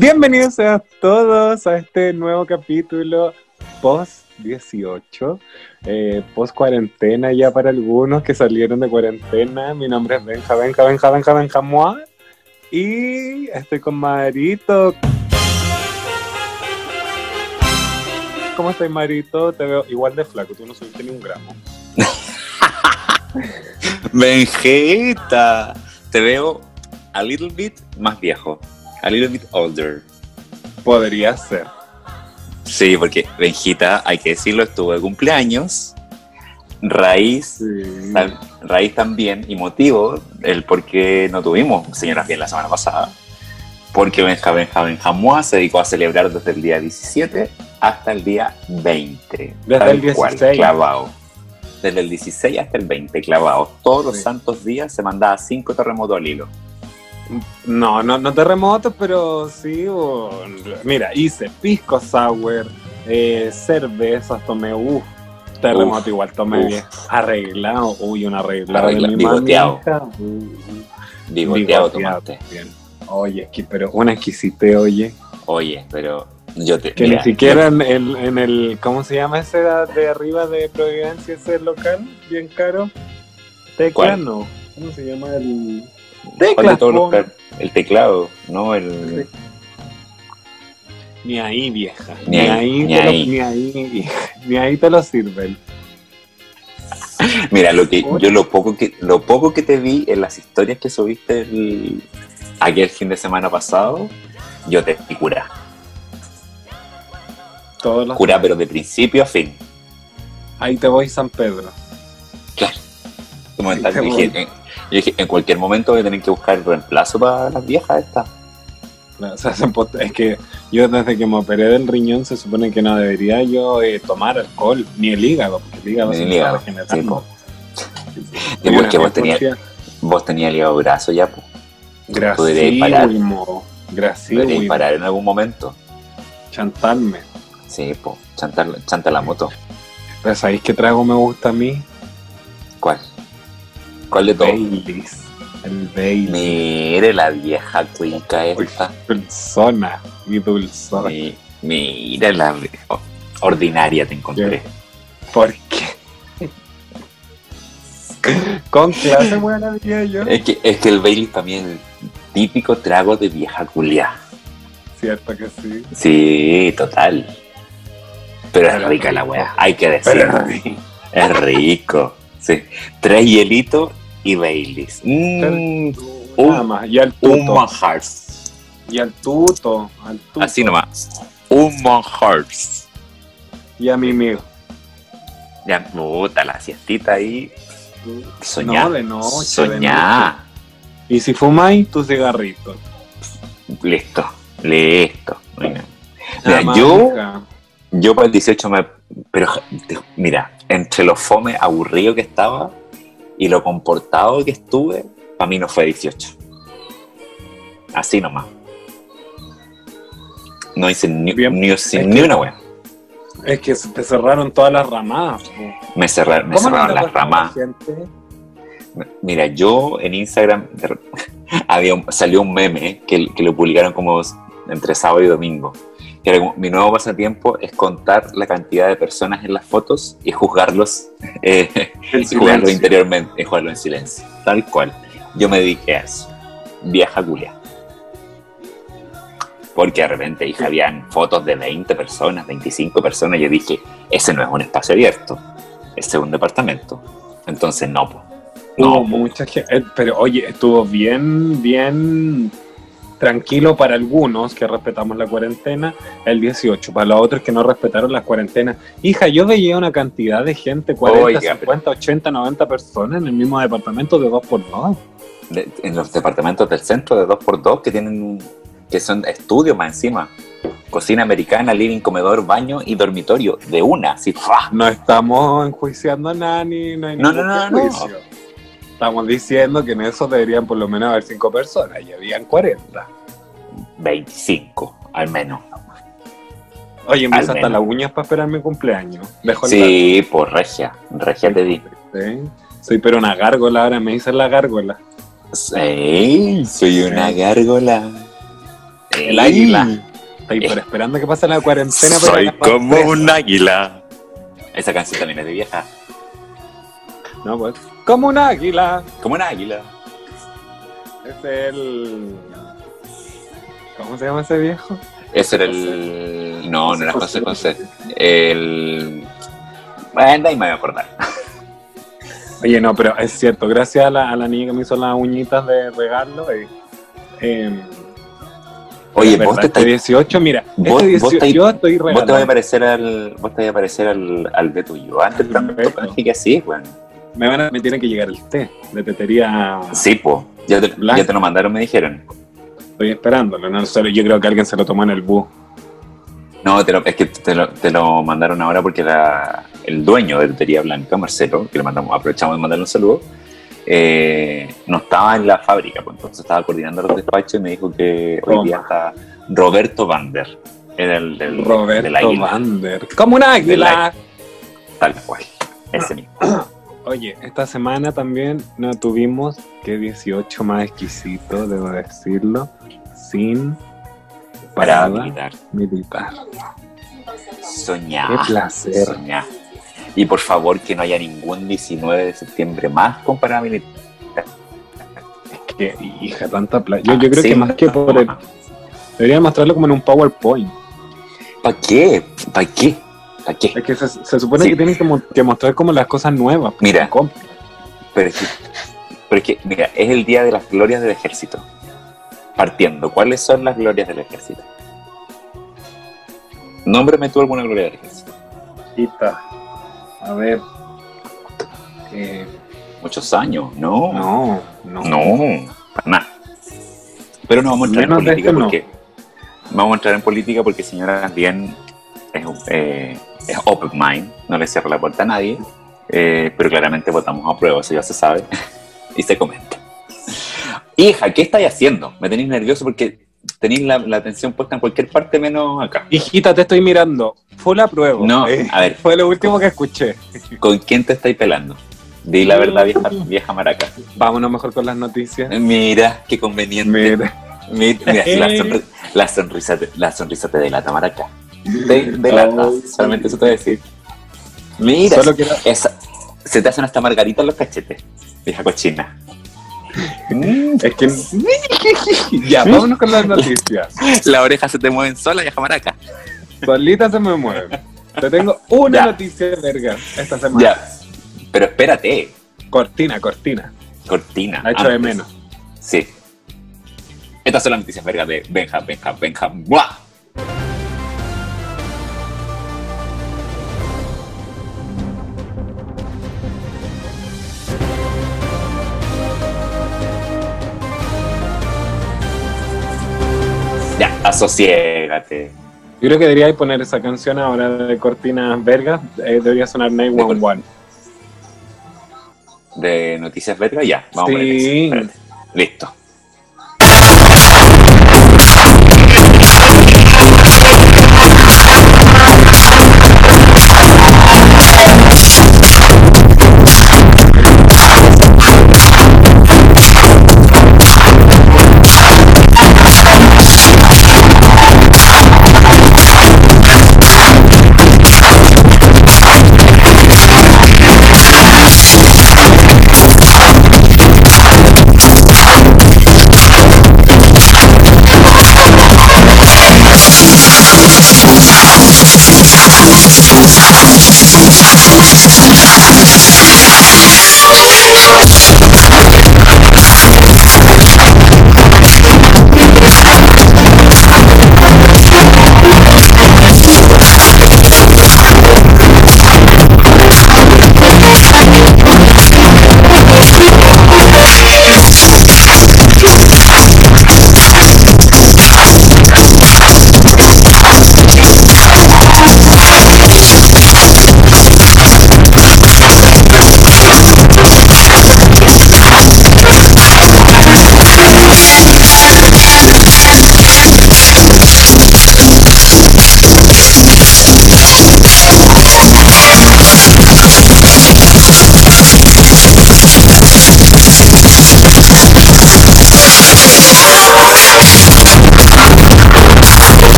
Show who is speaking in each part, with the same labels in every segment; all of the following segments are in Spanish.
Speaker 1: Bienvenidos a todos a este nuevo capítulo post 18, eh, post cuarentena ya para algunos que salieron de cuarentena. Mi nombre es Benja, Benja, Benja, Benja, Benja, Mua. Y estoy con Marito. ¿Cómo estás, Marito? Te veo igual de flaco, tú no subiste ni un gramo.
Speaker 2: Benjeta, te veo a little bit más viejo, a little bit older.
Speaker 1: Podría ser.
Speaker 2: Sí, porque Benjita, hay que decirlo, estuvo de cumpleaños. Raíz,
Speaker 1: Sí.
Speaker 2: tam- raíz también, y motivo, el por qué no tuvimos señoras bien la semana pasada. Porque Benja Benja Benjamua se dedicó a celebrar desde el día 17 hasta el día 20.
Speaker 1: Desde el
Speaker 2: cual,
Speaker 1: 16.
Speaker 2: clavado. Desde el 16 hasta el 20, clavado. Todos los santos días se mandaba cinco terremotos al hilo.
Speaker 1: No, no, no terremotos, pero sí. o- Mira, hice pisco sour, eh, cervezas, tomé, uff, terremoto
Speaker 2: Uf,
Speaker 1: igual tomé
Speaker 2: uf.
Speaker 1: bien. Arreglado, uy, un arreglado
Speaker 2: Arregla-
Speaker 1: de mi
Speaker 2: bigoteado. Bigoteado tomaste.
Speaker 1: también. Oye, es que, pero una exquisite, oye.
Speaker 2: Oye, pero yo te.
Speaker 1: Que
Speaker 2: mira,
Speaker 1: ni siquiera en el, en el, ¿cómo se llama ese de arriba de Providencia, ese local? Bien caro. Tecla,
Speaker 2: ¿Cuál?
Speaker 1: no. ¿Cómo se llama el...?
Speaker 2: ¿Cuál de
Speaker 1: Tecla,
Speaker 2: todos los
Speaker 1: pon-
Speaker 2: per- El teclado, ¿no? El.
Speaker 1: Ni ahí, vieja.
Speaker 2: Ni ahí, ni
Speaker 1: te lo-
Speaker 2: ahí.
Speaker 1: ni ahí, vieja. Ni ahí te lo sirven.
Speaker 2: Mira, lo que yo lo poco que lo poco que te vi en las historias que subiste el, aquel fin de semana pasado, yo te vi cura.
Speaker 1: Todos los...
Speaker 2: Cura, pero de principio a fin.
Speaker 1: Ahí te voy, San Pedro.
Speaker 2: Claro. Me estás- dije, eh, yo dije, en cualquier momento voy a tener que buscar reemplazo para las viejas estas.
Speaker 1: O sea, es que yo desde que me operé del riñón se supone que no debería yo eh, tomar alcohol, ni el hígado, porque el hígado
Speaker 2: Ni
Speaker 1: se
Speaker 2: el hígado,
Speaker 1: regenerando.
Speaker 2: Y porque vos tenías, vos tenías el hígado graso ya, pues. Podríais parar.
Speaker 1: Gracísimo.
Speaker 2: parar en algún momento.
Speaker 1: Chantarme.
Speaker 2: Sí, pues, chantar, chanta la moto.
Speaker 1: Pero ¿sabéis qué trago me gusta a mí?
Speaker 2: ¿Cuál? ¿Cuál de todos?
Speaker 1: Baileys. El Baileys.
Speaker 2: Mire la vieja cuica esta.
Speaker 1: Dulzona. Mi dulzona.
Speaker 2: Mi- Mira la ordinaria te encontré.
Speaker 1: ¿Por qué? Con clase buena diría yo.
Speaker 2: Es que, es que el Bailey también es el típico trago de vieja culia.
Speaker 1: Cierto que sí.
Speaker 2: Sí, total. Pero es rica la wea, hay que decirlo. Es rico. Sí. Tres hielitos y Baileys. Mm,
Speaker 1: Nada más. Y al
Speaker 2: un
Speaker 1: tuto.
Speaker 2: manjar.
Speaker 1: Y al tuto. Al tuto.
Speaker 2: Así nomás. Un manjar.
Speaker 1: Y a mi amigo.
Speaker 2: Ya, puta, la siestita ahí. Soñá.
Speaker 1: No, de noche. de
Speaker 2: Soñá.
Speaker 1: noche. Y si fumáis, tu cigarrito.
Speaker 2: Listo, listo. Mira, Mira, yo, yo para el 18 me... Pero mira, entre lo fome aburrido que estaba y lo comportado que estuve, para mí no fue 18. Así nomás. No hice ni,
Speaker 1: Bien.
Speaker 2: ni,
Speaker 1: Es
Speaker 2: ni
Speaker 1: que-
Speaker 2: una wea.
Speaker 1: Es que te cerraron todas las ramadas.
Speaker 2: Me cerraron, me
Speaker 1: ¿Cómo no
Speaker 2: cerraron las
Speaker 1: gente?
Speaker 2: Mira, yo en Instagram había un- salió un meme que, que lo publicaron como entre sábado y domingo. Que mi nuevo pasatiempo es contar la cantidad de personas en las fotos y juzgarlos, eh, y jugarlo interiormente, y jugarlo en silencio. Tal cual. Yo me dediqué a eso. Vieja culia. Porque de repente hija, habían fotos de 20 personas, 25 personas. y Yo dije, ese no es un espacio abierto, ese es un departamento. Entonces, no, po. No, po.
Speaker 1: mucha gente, eh, pero oye, estuvo bien, bien tranquilo para algunos que respetamos la cuarentena el 18, para los otros que no respetaron las cuarentenas. Hija, yo veía una cantidad de gente, 40,
Speaker 2: Oiga,
Speaker 1: 50, 80, 90 personas en el mismo departamento de 2x2.
Speaker 2: de- en los departamentos del centro de 2x2 que tienen un- que son estudios más encima. Cocina americana, living, comedor, baño y dormitorio. De una, así. ¡fua!
Speaker 1: No estamos enjuiciando a nadie, no hay
Speaker 2: No,
Speaker 1: ningún
Speaker 2: no, no, no.
Speaker 1: Estamos diciendo que en eso deberían por lo menos haber 5 personas y habían 40.
Speaker 2: 25, al menos.
Speaker 1: Oye, me hice hasta las uñas para esperar mi cumpleaños. Dejo el
Speaker 2: Sí, por regia. Regia te di.
Speaker 1: Sí. Soy pero una gárgola ahora, me dicen la gárgola.
Speaker 2: Sí, soy una gárgola.
Speaker 1: El águila. Estoy por esperando que pase la cuarentena.
Speaker 2: Soy como un águila. Esa canción también es de vieja.
Speaker 1: No, pues. Como un águila.
Speaker 2: Como un águila.
Speaker 1: Es el. ¿Cómo se llama ese viejo?
Speaker 2: Ese era el. No, no era José José. El. Bueno, ahí me voy a acordar.
Speaker 1: Oye, no, pero es cierto, gracias a la, a la niña que me hizo las uñitas de regalo. eh, eh,
Speaker 2: Oye, vos
Speaker 1: verdad,
Speaker 2: te
Speaker 1: este
Speaker 2: estás
Speaker 1: 18, mira,
Speaker 2: vos-
Speaker 1: este
Speaker 2: vos
Speaker 1: 18,
Speaker 2: estáis-
Speaker 1: yo estoy
Speaker 2: Vos te vas a
Speaker 1: regalando.
Speaker 2: parecer al. Vos te vas a parecer al, al Beto yo. Antes
Speaker 1: Beto.
Speaker 2: personaje que así, weón.
Speaker 1: Me, van a, me tiene que llegar el té de tetería.
Speaker 2: Sí, po. Ya te,
Speaker 1: Blanco.
Speaker 2: ya te lo mandaron, me dijeron.
Speaker 1: Estoy esperándolo. No sé, yo creo que alguien se lo tomó en el bus.
Speaker 2: No, te lo- es que te lo, te lo mandaron ahora porque la- el dueño de Tetería Blanca, Marcelo, que le mandamos, aprovechamos de mandarle un saludo, eh, no estaba en la fábrica, pues entonces estaba coordinando los despachos y me dijo que hoy día está Roberto Vander, era el del, del
Speaker 1: Roberto
Speaker 2: águila,
Speaker 1: Vander. Como un águila.
Speaker 2: tal cual, ese mismo.
Speaker 1: Oye, esta semana también no tuvimos que 18 más exquisito, debo decirlo, sin
Speaker 2: Para
Speaker 1: parada
Speaker 2: militar.
Speaker 1: militar.
Speaker 2: Soñar.
Speaker 1: Qué placer.
Speaker 2: Soñar. Y por favor que no haya ningún 19 de septiembre más con parada militar.
Speaker 1: Es que, hija, tanta plata. Yo, yo creo
Speaker 2: Sí,
Speaker 1: que más que por el. Debería mostrarlo como en un PowerPoint.
Speaker 2: ¿Para qué? ¿Para qué? ¿Para qué?
Speaker 1: Es que se, se supone
Speaker 2: Sí.
Speaker 1: que tienen que, mo- que mostrar como las cosas nuevas. pues,
Speaker 2: Mira. Pero es, que, pero es que, mira, es el día de las glorias del ejército. Partiendo, ¿cuáles son las glorias del ejército? Nómbrame tú alguna gloria del ejército.
Speaker 1: Quita. A ver. Eh,
Speaker 2: Muchos años, no.
Speaker 1: no, no.
Speaker 2: No, para nada. Pero no vamos a entrar
Speaker 1: Menos
Speaker 2: en política
Speaker 1: este no.
Speaker 2: porque. Vamos a entrar en política porque señora bien es, eh, es open mind, no le cierra la puerta a nadie, eh, pero claramente votamos a prueba, eso ya se sabe y se comenta. Hija, ¿qué estáis haciendo? Me tenéis nervioso porque tenéis la, la atención puesta en cualquier parte menos acá.
Speaker 1: Hijita, te estoy mirando. Fue la prueba.
Speaker 2: No,
Speaker 1: Eh,
Speaker 2: a ver.
Speaker 1: Fue lo último que escuché.
Speaker 2: ¿Con quién te estáis pelando? Di la verdad, vieja, vieja maraca.
Speaker 1: Vámonos mejor con las noticias.
Speaker 2: Mira, qué conveniente.
Speaker 1: Mira.
Speaker 2: Mira, la, sonri- la sonrisa te, la sonrisa te delata, maraca. Delata,
Speaker 1: Oh,
Speaker 2: solamente eso te voy a decir. Mira,
Speaker 1: Solo quiero-
Speaker 2: esa- se te hacen hasta margaritas en los cachetes, vieja cochina. Mm,
Speaker 1: Es que. ya, vámonos con las noticias.
Speaker 2: Las orejas se te mueven sola, vieja maraca.
Speaker 1: Solita se me mueve. Te tengo una
Speaker 2: Ya.
Speaker 1: noticia, verga, esta semana.
Speaker 2: Ya, pero espérate,
Speaker 1: Cortina, cortina.
Speaker 2: cortina.
Speaker 1: Ha hecho de menos.
Speaker 2: Sí. Estas son las noticias vergas de Benja, Benja, Benja. ¡Buah! Asociégate.
Speaker 1: Yo creo que debería poner esa canción ahora de cortinas vergas. eh, debería sonar 911.
Speaker 2: De noticias vergas, ya. Vamos a poner eso. Listo.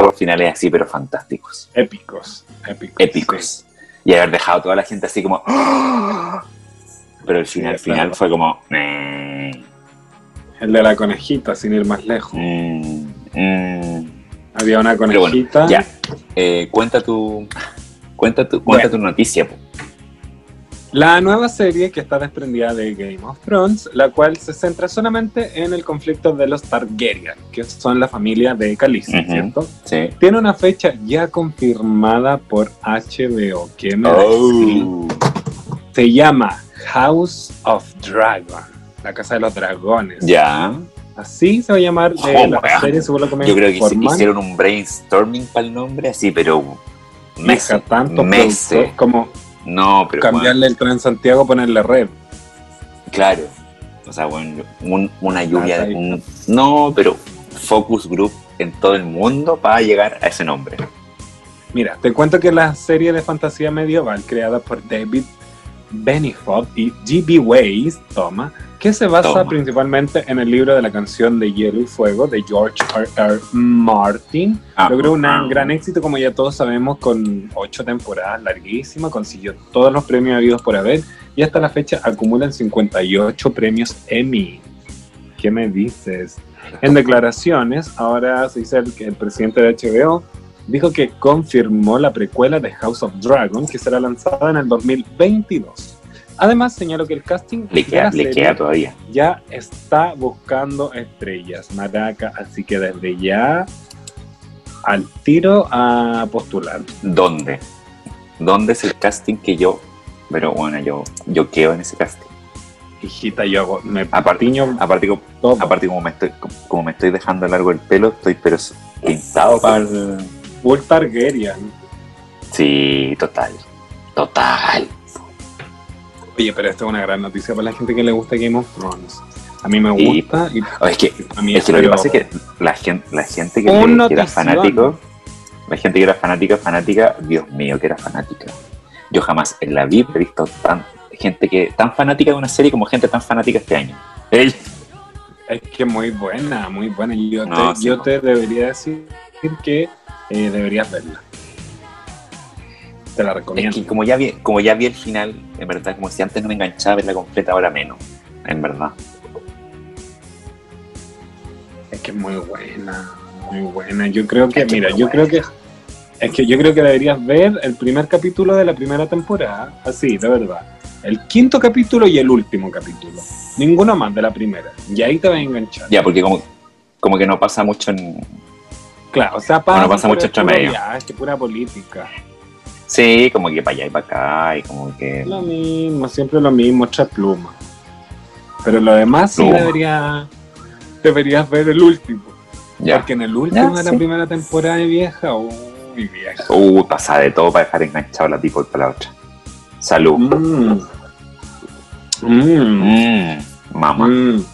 Speaker 2: Sido finales así, pero fantásticos,
Speaker 1: Épicos, épicos.
Speaker 2: épicos. Y haber dejado a toda la gente así como... ¡Ah! Pero el final,
Speaker 1: Sí,
Speaker 2: final
Speaker 1: claro.
Speaker 2: fue como... "Meh,
Speaker 1: Sí. El de la conejita, sin ir más lejos.
Speaker 2: mm, mm".
Speaker 1: Había una
Speaker 2: bueno,
Speaker 1: conejita.
Speaker 2: ya. Eh, cuenta tu... Cuenta tu, cuenta
Speaker 1: Bueno.
Speaker 2: tu noticia. po.
Speaker 1: La nueva serie que está desprendida de Game of Thrones, la cual se centra solamente en el conflicto de los Targaryen, que son la familia de Khaleesi. ¿cierto?
Speaker 2: Sí.
Speaker 1: Tiene una fecha ya confirmada por HBO. ¿Qué me?
Speaker 2: Oh.
Speaker 1: Se llama House of Dragon, la casa de los dragones.
Speaker 2: Ya.
Speaker 1: Así se va a llamar eh,
Speaker 2: Oh,
Speaker 1: la serie, según lo que me
Speaker 2: Yo creo que
Speaker 1: informan.
Speaker 2: hicieron un brainstorming para el nombre así, pero meses.
Speaker 1: Tanto
Speaker 2: meses.
Speaker 1: como
Speaker 2: No, pero
Speaker 1: cambiarle el Transantiago, ponerle red.
Speaker 2: claro. O sea, bueno, un- una lluvia de
Speaker 1: ahí.
Speaker 2: un, no, pero focus group en todo el mundo para llegar a ese nombre.
Speaker 1: Mira, te cuento que la serie de fantasía medieval creada por David Benioff y G.B. Weiss, toma, que se basa
Speaker 2: Toma.
Speaker 1: principalmente en el libro de la canción de Hielo y Fuego de George R. R. Martin,
Speaker 2: Ah,
Speaker 1: logró un
Speaker 2: ah.
Speaker 1: gran éxito, como ya todos sabemos, con ocho temporadas larguísimas, consiguió todos los premios habidos por haber y hasta la fecha acumulan 58 premios Emmy. ¿Qué me dices? En declaraciones, ahora se dice el presidente de HBO dijo que confirmó la precuela de House of Dragon que será lanzada en el 2022. Además, señaló que el casting
Speaker 2: Le queda,
Speaker 1: la
Speaker 2: le
Speaker 1: serie
Speaker 2: queda todavía.
Speaker 1: ya está buscando estrellas, Maraca, así que desde ya al tiro a postular.
Speaker 2: ¿Dónde? ¿Dónde es el casting que yo, pero bueno, yo, yo quedo en ese casting?
Speaker 1: Hijita, yo hago, me
Speaker 2: Aparte- Aparte, aparte como, me estoy, como me estoy dejando largo el pelo, estoy pero pintado
Speaker 1: para... Full Targaryen.
Speaker 2: Sí, total. Total.
Speaker 1: Oye, pero esta es una gran noticia para la gente que le gusta Game of Thrones. A mí me gusta y
Speaker 2: Oh, es que
Speaker 1: a mí
Speaker 2: Es que lo que pasa es que la gente, la gente que, le- que era fanático, la gente que era fanática, fanática, Dios mío, que era fanática. Yo jamás en la vida he visto tan gente que tan fanática de una serie como gente tan fanática este año.
Speaker 1: Es que muy buena, muy buena. Yo,
Speaker 2: No,
Speaker 1: te,
Speaker 2: sí,
Speaker 1: yo
Speaker 2: no.
Speaker 1: te debería decir que eh, deberías verla. Te la
Speaker 2: Es
Speaker 1: recomiendo.
Speaker 2: que como ya vi, como ya vi el final, en verdad, como si antes no me enganchaba verla completa, ahora menos. En verdad.
Speaker 1: Es que es muy buena, muy buena. Yo creo que,
Speaker 2: Es que
Speaker 1: mira, yo creo que es que yo creo que deberías ver el primer capítulo de la primera temporada, así, de verdad. El quinto capítulo y el último capítulo. Ninguno más de la primera. Y ahí te vas a enganchar.
Speaker 2: Ya, porque como, como que no pasa mucho en.
Speaker 1: Claro, o sea,
Speaker 2: Bueno, pasa mucho
Speaker 1: es
Speaker 2: entre medio.
Speaker 1: viaje, pura política.
Speaker 2: Sí, como que para allá y para acá, y como que.
Speaker 1: Lo mismo, siempre lo mismo, otra pluma. Pero lo demás sí debería, deberías ver el último.
Speaker 2: Ya.
Speaker 1: Porque en el último
Speaker 2: Ya,
Speaker 1: de la
Speaker 2: sí.
Speaker 1: primera temporada de vieja, uy, vieja.
Speaker 2: Uh, pasa de todo para dejar enganchado la people para la otra. Salud.
Speaker 1: Mmm.
Speaker 2: Mamá.
Speaker 1: Mmm.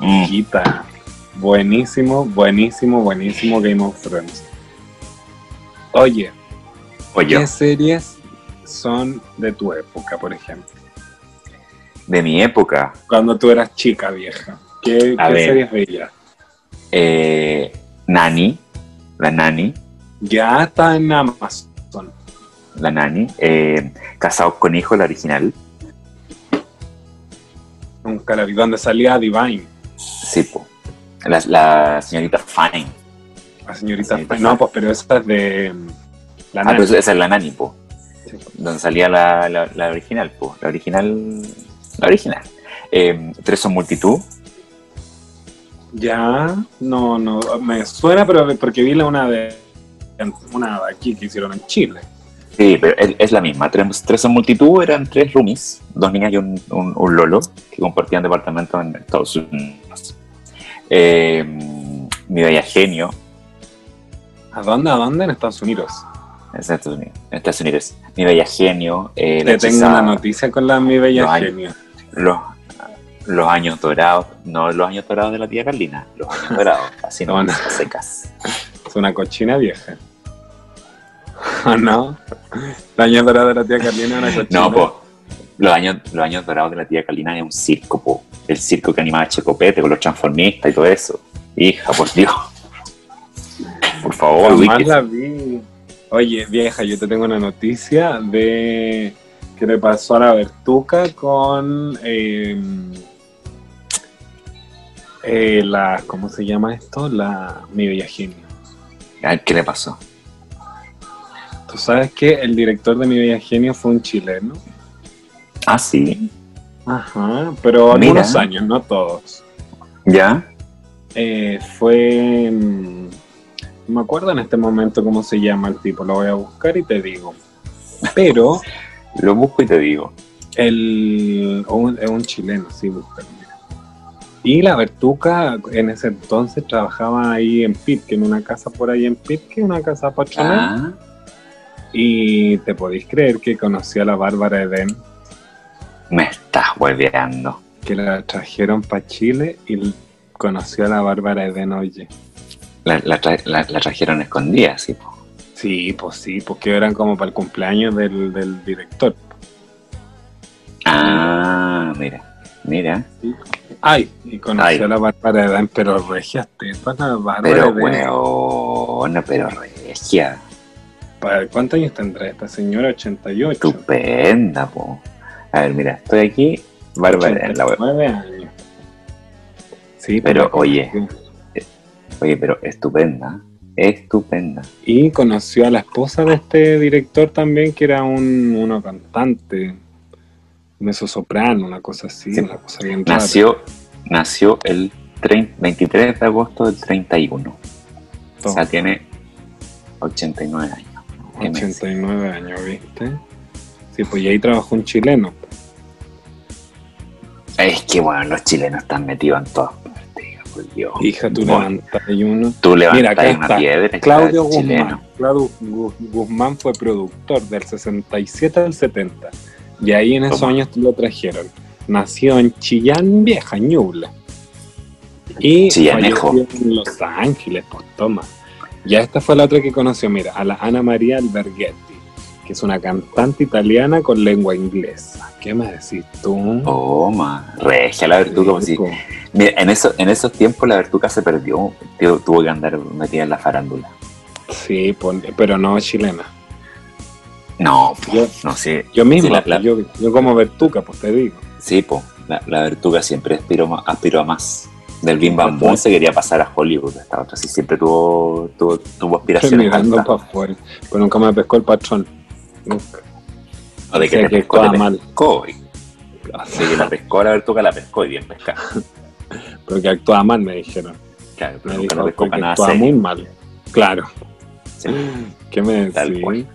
Speaker 2: Mm.
Speaker 1: Hijita. Buenísimo, buenísimo, buenísimo Game of Thrones. Oye,
Speaker 2: Oye,
Speaker 1: ¿qué series son de tu época, por ejemplo?
Speaker 2: de mi época,
Speaker 1: Cuando tú eras chica, vieja. ¿Qué,
Speaker 2: A
Speaker 1: qué
Speaker 2: ver.
Speaker 1: series veías?
Speaker 2: eh, Nani, la Nani,
Speaker 1: Ya está en Amazon.
Speaker 2: la Nani, eh, Casados con Hijos, la original,
Speaker 1: Nunca la vi. Donde salía Divine.
Speaker 2: La, la señorita Fine.
Speaker 1: la señorita.
Speaker 2: Sí,
Speaker 1: no, pues, pero esa es de. mm, La
Speaker 2: Ah, pero esa es la Nani, po.
Speaker 1: Sí.
Speaker 2: Donde salía la, la, la original, po. La original, la original. Eh, Tres son multitud,
Speaker 1: Ya, no, no, me suena, pero porque vi la una de una de aquí que hicieron en Chile.
Speaker 2: Sí, pero es, es la misma. Tres, tres en multitud eran tres roomies, dos niñas y un, un- un lolo, que compartían departamento en Estados Unidos. Eh, mi bella genio,
Speaker 1: ¿A dónde? ¿A dónde? En Estados Unidos.
Speaker 2: en Estados Unidos, en Estados Unidos. mi bella genio, eh, la
Speaker 1: Te tengo una noticia con la mi bella
Speaker 2: hay.
Speaker 1: genio.
Speaker 2: los, los años dorados, no los años dorados de la tía Carlina, los años dorados, así no, secas.
Speaker 1: Es una cochina vieja. ¿O no? La año dorada de la tía Carlina es una cochina.
Speaker 2: No, po. Los años, los años dorados de la tía Carlina es un circo, po. El circo que animaba Checopete con los transformistas y todo eso. Hija, por Dios. Por favor,
Speaker 1: Jamás la vi. Oye, vieja, yo te tengo una noticia de que le pasó a la Bertuca con eh, eh, la, ¿cómo se llama esto? La mi bella genio.
Speaker 2: ¿Qué le pasó?
Speaker 1: Tú sabes que el director de mi bella genio fue un chileno.
Speaker 2: Ah, sí.
Speaker 1: Ajá, pero
Speaker 2: Mira.
Speaker 1: algunos años, no todos.
Speaker 2: ¿Ya?
Speaker 1: Eh, fue. mm, No me acuerdo en este momento cómo se llama el tipo, lo voy a buscar y te digo. Pero
Speaker 2: Lo busco y te digo.
Speaker 1: el, un- es un chileno, sí, mira. Y la Bertuca en ese entonces trabajaba ahí en Pitque, en una casa por ahí en Pitque, una casa patronal.
Speaker 2: Ah,
Speaker 1: Y te podéis creer que conocí a la Bárbara Eden,
Speaker 2: me estás hueveando.
Speaker 1: que la trajeron para Chile y conoció a la Bárbara Eden, oye.
Speaker 2: La, la tra- la- la trajeron escondida, sí. po.
Speaker 1: Sí, pues sí, porque eran como para el cumpleaños del, del director.
Speaker 2: Ah, mira. Mira.
Speaker 1: Ay, y conoció
Speaker 2: Ay.
Speaker 1: a la Bárbara Eden, pero regias tetas, la Bárbara
Speaker 2: Pero, weón, pero regia.
Speaker 1: ¿Para ¿Cuántos años tendrá esta señora? 88.
Speaker 2: Estupenda, po. A ver, mira, estoy aquí. Bárbara, en la web.
Speaker 1: 9 años. Sí,
Speaker 2: Pero, oye. Oye, pero estupenda. Estupenda.
Speaker 1: Y conoció a la esposa de este director también, que era un uno cantante, un soprano, una cosa así,
Speaker 2: Sí.
Speaker 1: una cosa bien rara.
Speaker 2: Nació, nació el 30 23 de agosto del 31. O sea, tiene 89 años. ¿Qué me decís?
Speaker 1: 89 años, ¿viste? Sí, pues y ahí trabajó un chileno.
Speaker 2: Es que, bueno, los chilenos están metidos en todas partes. Por Dios.
Speaker 1: Hija, tú
Speaker 2: Bueno,
Speaker 1: levantas y uno.
Speaker 2: Tú
Speaker 1: Mira,
Speaker 2: levantas
Speaker 1: acá
Speaker 2: una
Speaker 1: está.
Speaker 2: piedra.
Speaker 1: Claudio Guzmán.
Speaker 2: chileno.
Speaker 1: Claudio Gu- Guzmán fue productor del 67 al 70. Y ahí en esos años lo trajeron. Nació en Chillán Vieja, Ñuble. Y
Speaker 2: Chillanejo.
Speaker 1: en Los Ángeles, pues toma. Ya esta fue la otra que conoció, mira, a la Ana María Alberghetti, que es una cantante italiana con lengua inglesa. ¿Qué me decís tú?
Speaker 2: Toma, regia la Vertuca. pues.
Speaker 1: Rico.
Speaker 2: Mira, en, eso, en esos tiempos la Vertuca se perdió. Tío, tuvo que andar metida en la farándula.
Speaker 1: Sí, pero no chilena.
Speaker 2: No,
Speaker 1: Yo,
Speaker 2: no sé.
Speaker 1: yo mismo,
Speaker 2: Sí, la- la-
Speaker 1: yo, yo como Bertuca, pues te digo.
Speaker 2: Sí, po, la, la Vertuga siempre aspiró, aspiró a más. Del Bim Bam Boom se quería pasar a Hollywood. Esta otra sí siempre tuvo, tuvo, tuvo
Speaker 1: Estoy
Speaker 2: aspiraciones
Speaker 1: mirando
Speaker 2: altas.
Speaker 1: para afuera, pero nunca me pescó el patrón. Nunca.
Speaker 2: O de que
Speaker 1: Decía
Speaker 2: te
Speaker 1: que
Speaker 2: pescó, te
Speaker 1: mal.
Speaker 2: pescó. Así que la pescó la Vertuga, la pescó y bien pescada.
Speaker 1: Porque actuaba mal, me dijeron.
Speaker 2: Claro, pero
Speaker 1: Me
Speaker 2: nunca
Speaker 1: dijo
Speaker 2: pescó
Speaker 1: porque
Speaker 2: para nada
Speaker 1: actuaba
Speaker 2: serio.
Speaker 1: muy mal. Claro.
Speaker 2: Sí.
Speaker 1: ¿Qué me
Speaker 2: Tal
Speaker 1: decís?
Speaker 2: cual.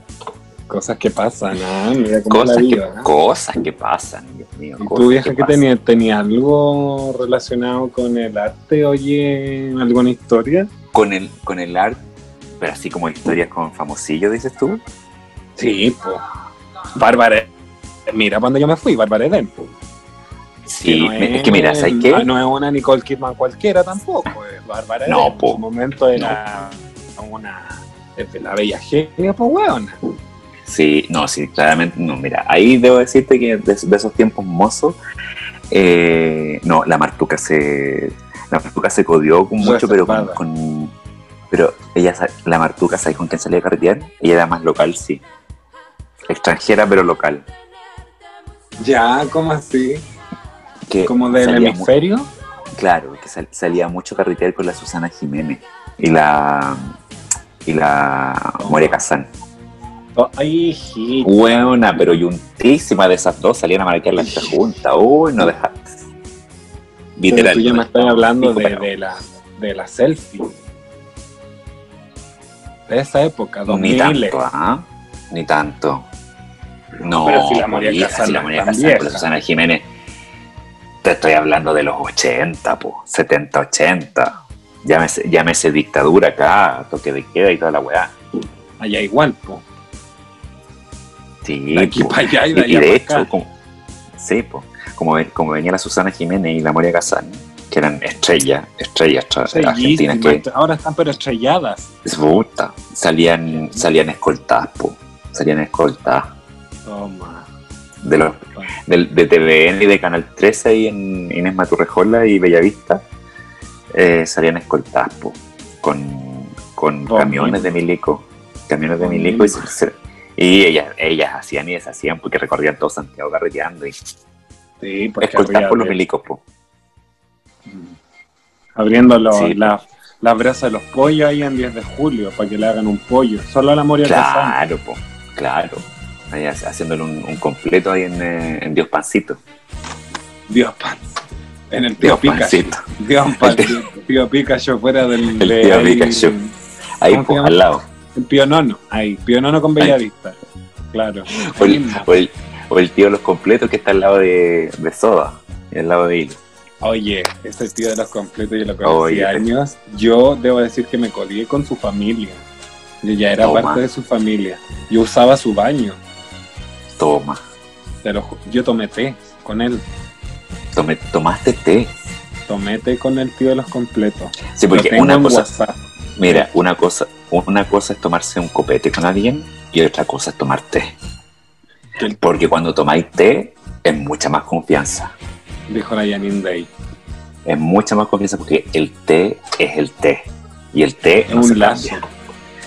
Speaker 1: Cosas que pasan, ah, mira cómo
Speaker 2: Cosas
Speaker 1: la
Speaker 2: que,
Speaker 1: vida. ¿ah?
Speaker 2: cosas que pasan, Dios mío.
Speaker 1: ¿Y tu vieja que
Speaker 2: pasan.
Speaker 1: tenía, tenía algo relacionado con el arte? Oye, ¿alguna historia?
Speaker 2: Con el, con el arte, pero así como historias con famosillos, dices tú.
Speaker 1: Sí, pues. Bárbara. Mira, cuando yo me fui, Bárbara Eden. po.
Speaker 2: Sí,
Speaker 1: no
Speaker 2: es que mira, ¿sabes qué?
Speaker 1: No, no es una Nicole Kidman cualquiera tampoco. Es Bárbara
Speaker 2: No,
Speaker 1: Eden.
Speaker 2: po.
Speaker 1: En su momento era una. es de la bella genia, pues, weón.
Speaker 2: Sí, no, sí, claramente, no, mira, ahí debo decirte que de, de esos tiempos mozos, eh, no, la Martuca se, la Martuca se codió con mucho, pero con, pero ella, la Martuca, ¿sabes con quién salía a carretear? Ella era más local, sí, extranjera, pero local,
Speaker 1: Ya, ¿cómo así?
Speaker 2: que
Speaker 1: ¿Como del hemisferio?
Speaker 2: claro, que sal- salía mucho carretear con la Susana Jiménez y la, y la Moria Kazán.
Speaker 1: Oh, ay.
Speaker 2: Buena, pero yuntísima de esas dos salían a marcar tres juntas. Uy, no dejaste.
Speaker 1: Pero tú ya me estás hablando de, la, de la selfie. De esa época,
Speaker 2: Ni
Speaker 1: 2000.
Speaker 2: tanto, ¿ah? Ni tanto. No,
Speaker 1: Pero si la María
Speaker 2: hija,
Speaker 1: Casán
Speaker 2: si la María Casán,
Speaker 1: vieja.
Speaker 2: Susana Jiménez. Te estoy hablando de los 80, po, 70, 80. Llámese, llámese dictadura acá, toque de queda y toda la weá.
Speaker 1: Allá igual, po.
Speaker 2: Sí,
Speaker 1: De aquí
Speaker 2: po.
Speaker 1: para allá y de
Speaker 2: y
Speaker 1: allá
Speaker 2: de
Speaker 1: para
Speaker 2: hecho,
Speaker 1: acá.
Speaker 2: como, sí, po, como, ven- como venía la Susana Jiménez y la Moria Casán, que eran estrellas, estrellas argentinas que.
Speaker 1: Ahora están pero estrelladas.
Speaker 2: es puta, salían, salían escoltadas, po, salían escoltadas
Speaker 1: Toma.
Speaker 2: de los del, de TVN y de Canal 13 ahí en Inés Maturrejola y Bellavista eh, salían escoltadas po, con, con camiones de milico camiones de
Speaker 1: Con
Speaker 2: milico y,
Speaker 1: milico.
Speaker 2: se- y ellas, ellas hacían y deshacían porque recorrían todo Santiago carreteando y
Speaker 1: Sí, porque
Speaker 2: escoltadas por los
Speaker 1: de-
Speaker 2: milicos po.
Speaker 1: Abriendo los-
Speaker 2: Sí.
Speaker 1: la, la brasa de los pollos ahí en 10 de julio para que le hagan un pollo. Solo a la Moria
Speaker 2: claro po, claro Ahí hac- haciéndole un, un completo ahí en, eh, en Dios Pancito
Speaker 1: Dios pan. En el tío
Speaker 2: Dios
Speaker 1: Pikachu.
Speaker 2: Pancito
Speaker 1: Dios pan.
Speaker 2: El tío-
Speaker 1: Pikachu fuera del.
Speaker 2: El tío
Speaker 1: ahí-
Speaker 2: Pikachu. ahí
Speaker 1: ¿Cómo se
Speaker 2: po,
Speaker 1: llama?
Speaker 2: al lado
Speaker 1: El Pionono. Ahí. Pionono con. Bellavista. Claro.
Speaker 2: O el, o el- o el tío de los completos que está al lado de, de Soda, al lado de Hilo.
Speaker 1: Oye, ese tío de los completos yo lo conocí
Speaker 2: Oye.
Speaker 1: años. Yo debo decir que me codié con su familia. Yo ya era
Speaker 2: Toma.
Speaker 1: parte de su familia. Yo usaba su baño.
Speaker 2: Toma,
Speaker 1: ju- yo tomé té con él.
Speaker 2: tome- tomaste té.
Speaker 1: Tomé té con el tío de los completos.
Speaker 2: Sí, porque una cosa, mira, una cosa, una cosa es tomarse un copete con alguien y otra cosa es tomar té. Porque cuando tomáis té es mucha más confianza.
Speaker 1: Dijo la Janine Day.
Speaker 2: Es mucha más confianza porque el té es el té. Y el té
Speaker 1: Es
Speaker 2: no se
Speaker 1: un lazo.
Speaker 2: cambia.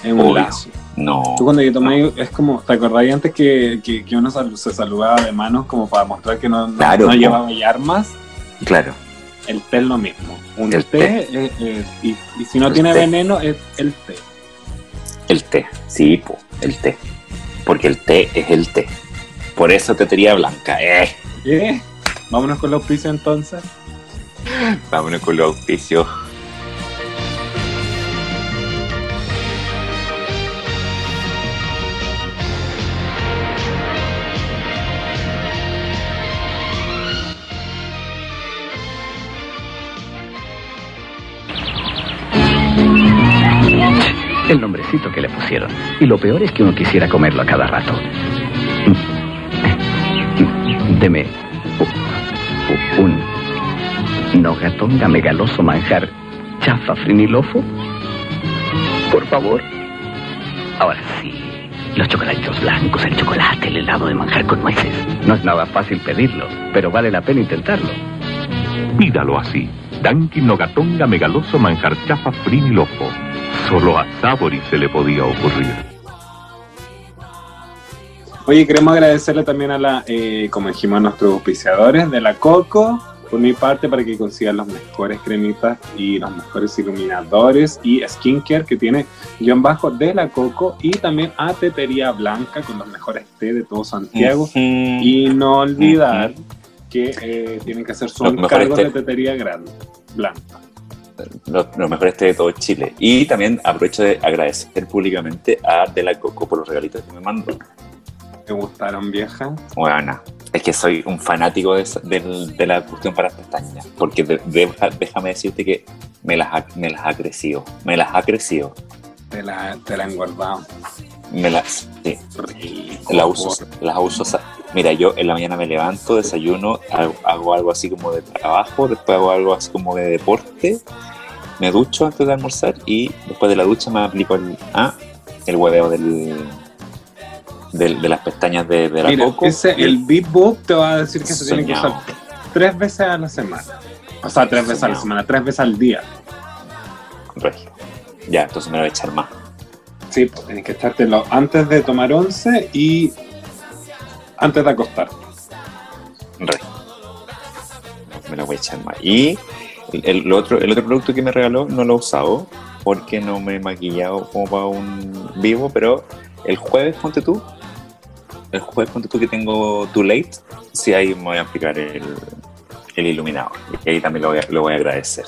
Speaker 1: Es un
Speaker 2: Obvio.
Speaker 1: lazo.
Speaker 2: No.
Speaker 1: Tú cuando yo tomé, es como, ¿te acordáis antes que, que, que uno sal- se saludaba de manos como para mostrar que no, no,
Speaker 2: Claro,
Speaker 1: no llevaba ya armas?
Speaker 2: Claro.
Speaker 1: El té es lo mismo. Un
Speaker 2: El
Speaker 1: té, y, y si no
Speaker 2: El
Speaker 1: tiene
Speaker 2: té.
Speaker 1: veneno, es el té.
Speaker 2: El té. Sí, po, el té. Porque el té es el té. Por eso tetería blanca. Eh.
Speaker 1: ¿Qué? Vámonos con los auspicio entonces.
Speaker 2: Vámonos con los auspicios.
Speaker 3: El nombrecito que le pusieron. Y lo peor es que uno quisiera comerlo a cada rato. Deme un nogatonga megaloso manjar chafa frinilofo. Por favor. Ahora sí. Los chocolatitos blancos, el chocolate, el helado de manjar con nueces. No es nada fácil pedirlo, pero vale la pena intentarlo.
Speaker 4: Pídalo así. Dankin Nogatonga Megaloso Manjar Chafa Frinilofo. Solo a Sabori se le podía ocurrir.
Speaker 1: Oye, queremos agradecerle también a la, eh, como dijimos, a nuestros auspiciadores de la Coco, por mi parte, para que consigan los mejores cremitas y los mejores iluminadores y skincare que tiene guion bajo de la Coco y también a Tetería Blanca con los mejores té de todo Santiago. Y no olvidar que eh, tienen que hacer su encargo de Tetería Grande, Blanca.
Speaker 2: Los, los mejores té de todo Chile. Y también aprovecho de agradecer públicamente a De La Coco por los regalitos que me mandó.
Speaker 1: ¿Te gustaron, vieja?
Speaker 2: Bueno, es que soy un fanático de, de la cuestión para pestañas. Porque de- déjame decirte que me las, ha, me las ha crecido. Me las ha crecido.
Speaker 1: Te la, te la han guardado.
Speaker 2: Me las, sí,
Speaker 1: Rico,
Speaker 2: las uso. Las uso. Mira, yo en la mañana me levanto, desayuno, hago, hago algo así como de trabajo, después hago algo así como de deporte, me ducho antes de almorzar y después de la ducha me aplico el, ah, el hueveo del, del- de las pestañas de, de la
Speaker 1: Mira,
Speaker 2: Coco.
Speaker 1: ese, el Big Book te va a decir que se tiene que usar tres veces a la semana. O sea, tres veces a la semana, tres veces al día.
Speaker 2: Regio. Ya, entonces me lo voy a echar más.
Speaker 1: Sí, pues tienes que echártelo antes de tomar once y antes de acostar.
Speaker 2: Regio. Me lo voy a echar más. Y el, el otro, el otro producto que me regaló no lo he usado porque no me he maquillado como para un vivo, pero el jueves, ponte tú, el jueves, ponte tú que tengo Too Late, sí ahí me voy a aplicar el, el iluminador. Y ahí también lo voy a, lo voy a agradecer.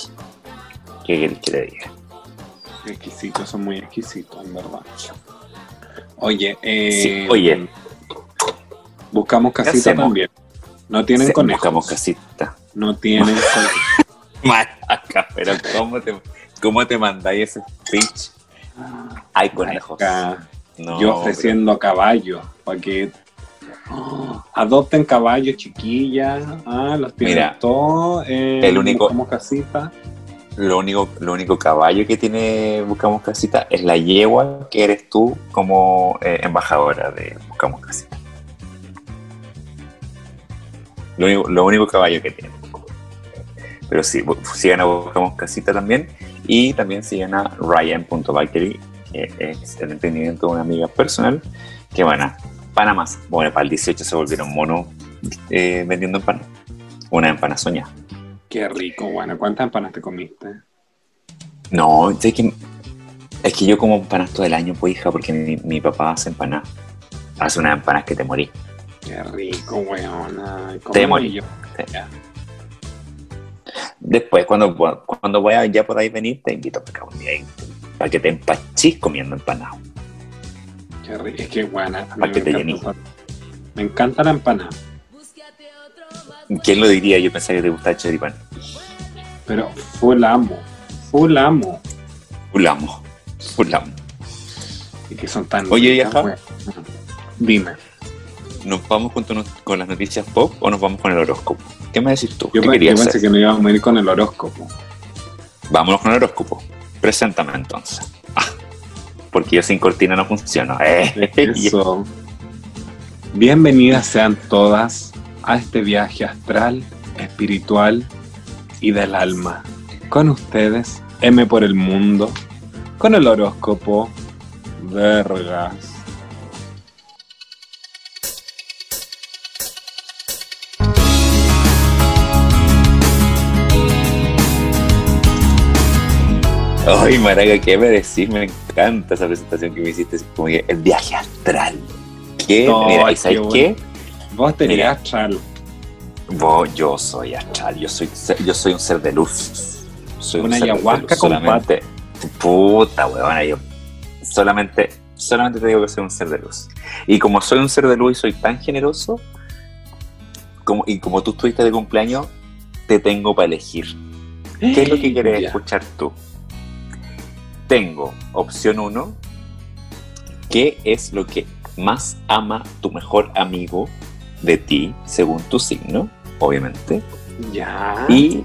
Speaker 2: ¿Qué querés que le diga?
Speaker 1: Exquisitos, son muy exquisitos, en verdad. Oye, eh,
Speaker 2: Sí, oye.
Speaker 1: Buscamos casita también. No tienen
Speaker 2: Se-
Speaker 1: conejos.
Speaker 2: Buscamos casita.
Speaker 1: No tienen conejos.
Speaker 2: Maraca, pero ¿cómo te, cómo te mandáis ese speech? Hay conejos. No,
Speaker 1: yo ofreciendo caballos para que oh, adopten caballos chiquillas. Ah, los tienen
Speaker 2: Mira,
Speaker 1: todos. eh,
Speaker 2: el único-
Speaker 1: Buscamos casita.
Speaker 2: Lo único, lo único caballo que tiene Buscamos Casita es la yegua que eres tú como eh, embajadora de Buscamos Casita. Lo único, lo único caballo que tiene. Pero sí, sigan a Buscamos Casita también. Y también sigan a Ryan.Bakery, que es el emprendimiento de una amiga personal. Que bueno, Panamá. Bueno, para el 18 se volvieron monos eh, vendiendo empanadas. Una empanada soñada.
Speaker 1: Qué rico, bueno. ¿Cuántas empanadas te comiste?
Speaker 2: No, es que, es que yo como empanadas todo el año, pues hija, porque mi, mi papá hace empanadas. Hace unas empanadas que te morí.
Speaker 1: Qué rico, weona. ¿Cómo
Speaker 2: Te morí. Después, cuando, cuando voy a- ya podáis venir, te invito para, un día, para que te empachís comiendo empanadas.
Speaker 1: Qué rico. Es que, buena.
Speaker 2: Pa' que te.
Speaker 1: Me encanta la empanada.
Speaker 2: ¿Quién lo diría? Yo pensaba que te gustaba el choripán.
Speaker 1: Pero full amo. Full amo.
Speaker 2: Fulamo. Fulamo.
Speaker 1: Y que son tan
Speaker 2: Oye,
Speaker 1: ricas, weón. Dime.
Speaker 2: ¿Nos vamos con, tu- con las noticias pop o nos vamos con el horóscopo? ¿Qué me decís tú?
Speaker 1: Yo,
Speaker 2: ¿Qué
Speaker 1: pe-
Speaker 2: querías
Speaker 1: yo pensé que no íbamos a ir con el horóscopo.
Speaker 2: Vámonos con el horóscopo. Preséntame entonces. Ah, porque yo sin cortina no funciono. Eh,
Speaker 1: Eso. Bienvenidas sean todas a este viaje astral, espiritual y del alma. Con ustedes, M por el mundo, con el horóscopo Vergas.
Speaker 2: Ay, Maraca, ¿qué me decís? Me encanta esa presentación que me hiciste. Como que el viaje astral. ¿Qué?
Speaker 1: No,
Speaker 2: Mira, ¿y
Speaker 1: qué
Speaker 2: sabes qué?
Speaker 1: Vos tenés
Speaker 2: Mira.
Speaker 1: astral.
Speaker 2: Vos, yo soy astral. Yo soy, yo soy un ser de luz. Soy un
Speaker 1: Una
Speaker 2: de
Speaker 1: ayahuasca con
Speaker 2: solamente. Puta, weón. Yo solamente, solamente te digo que soy un ser de luz. Y como soy un ser de luz y soy tan generoso, como, y como tú estuviste de cumpleaños, te tengo para elegir. ¿Qué es lo que quieres escuchar tú? Tengo opción 1. ¿Qué es lo que más ama tu mejor amigo de ti, según tu signo? Obviamente.
Speaker 1: Ya.
Speaker 2: Y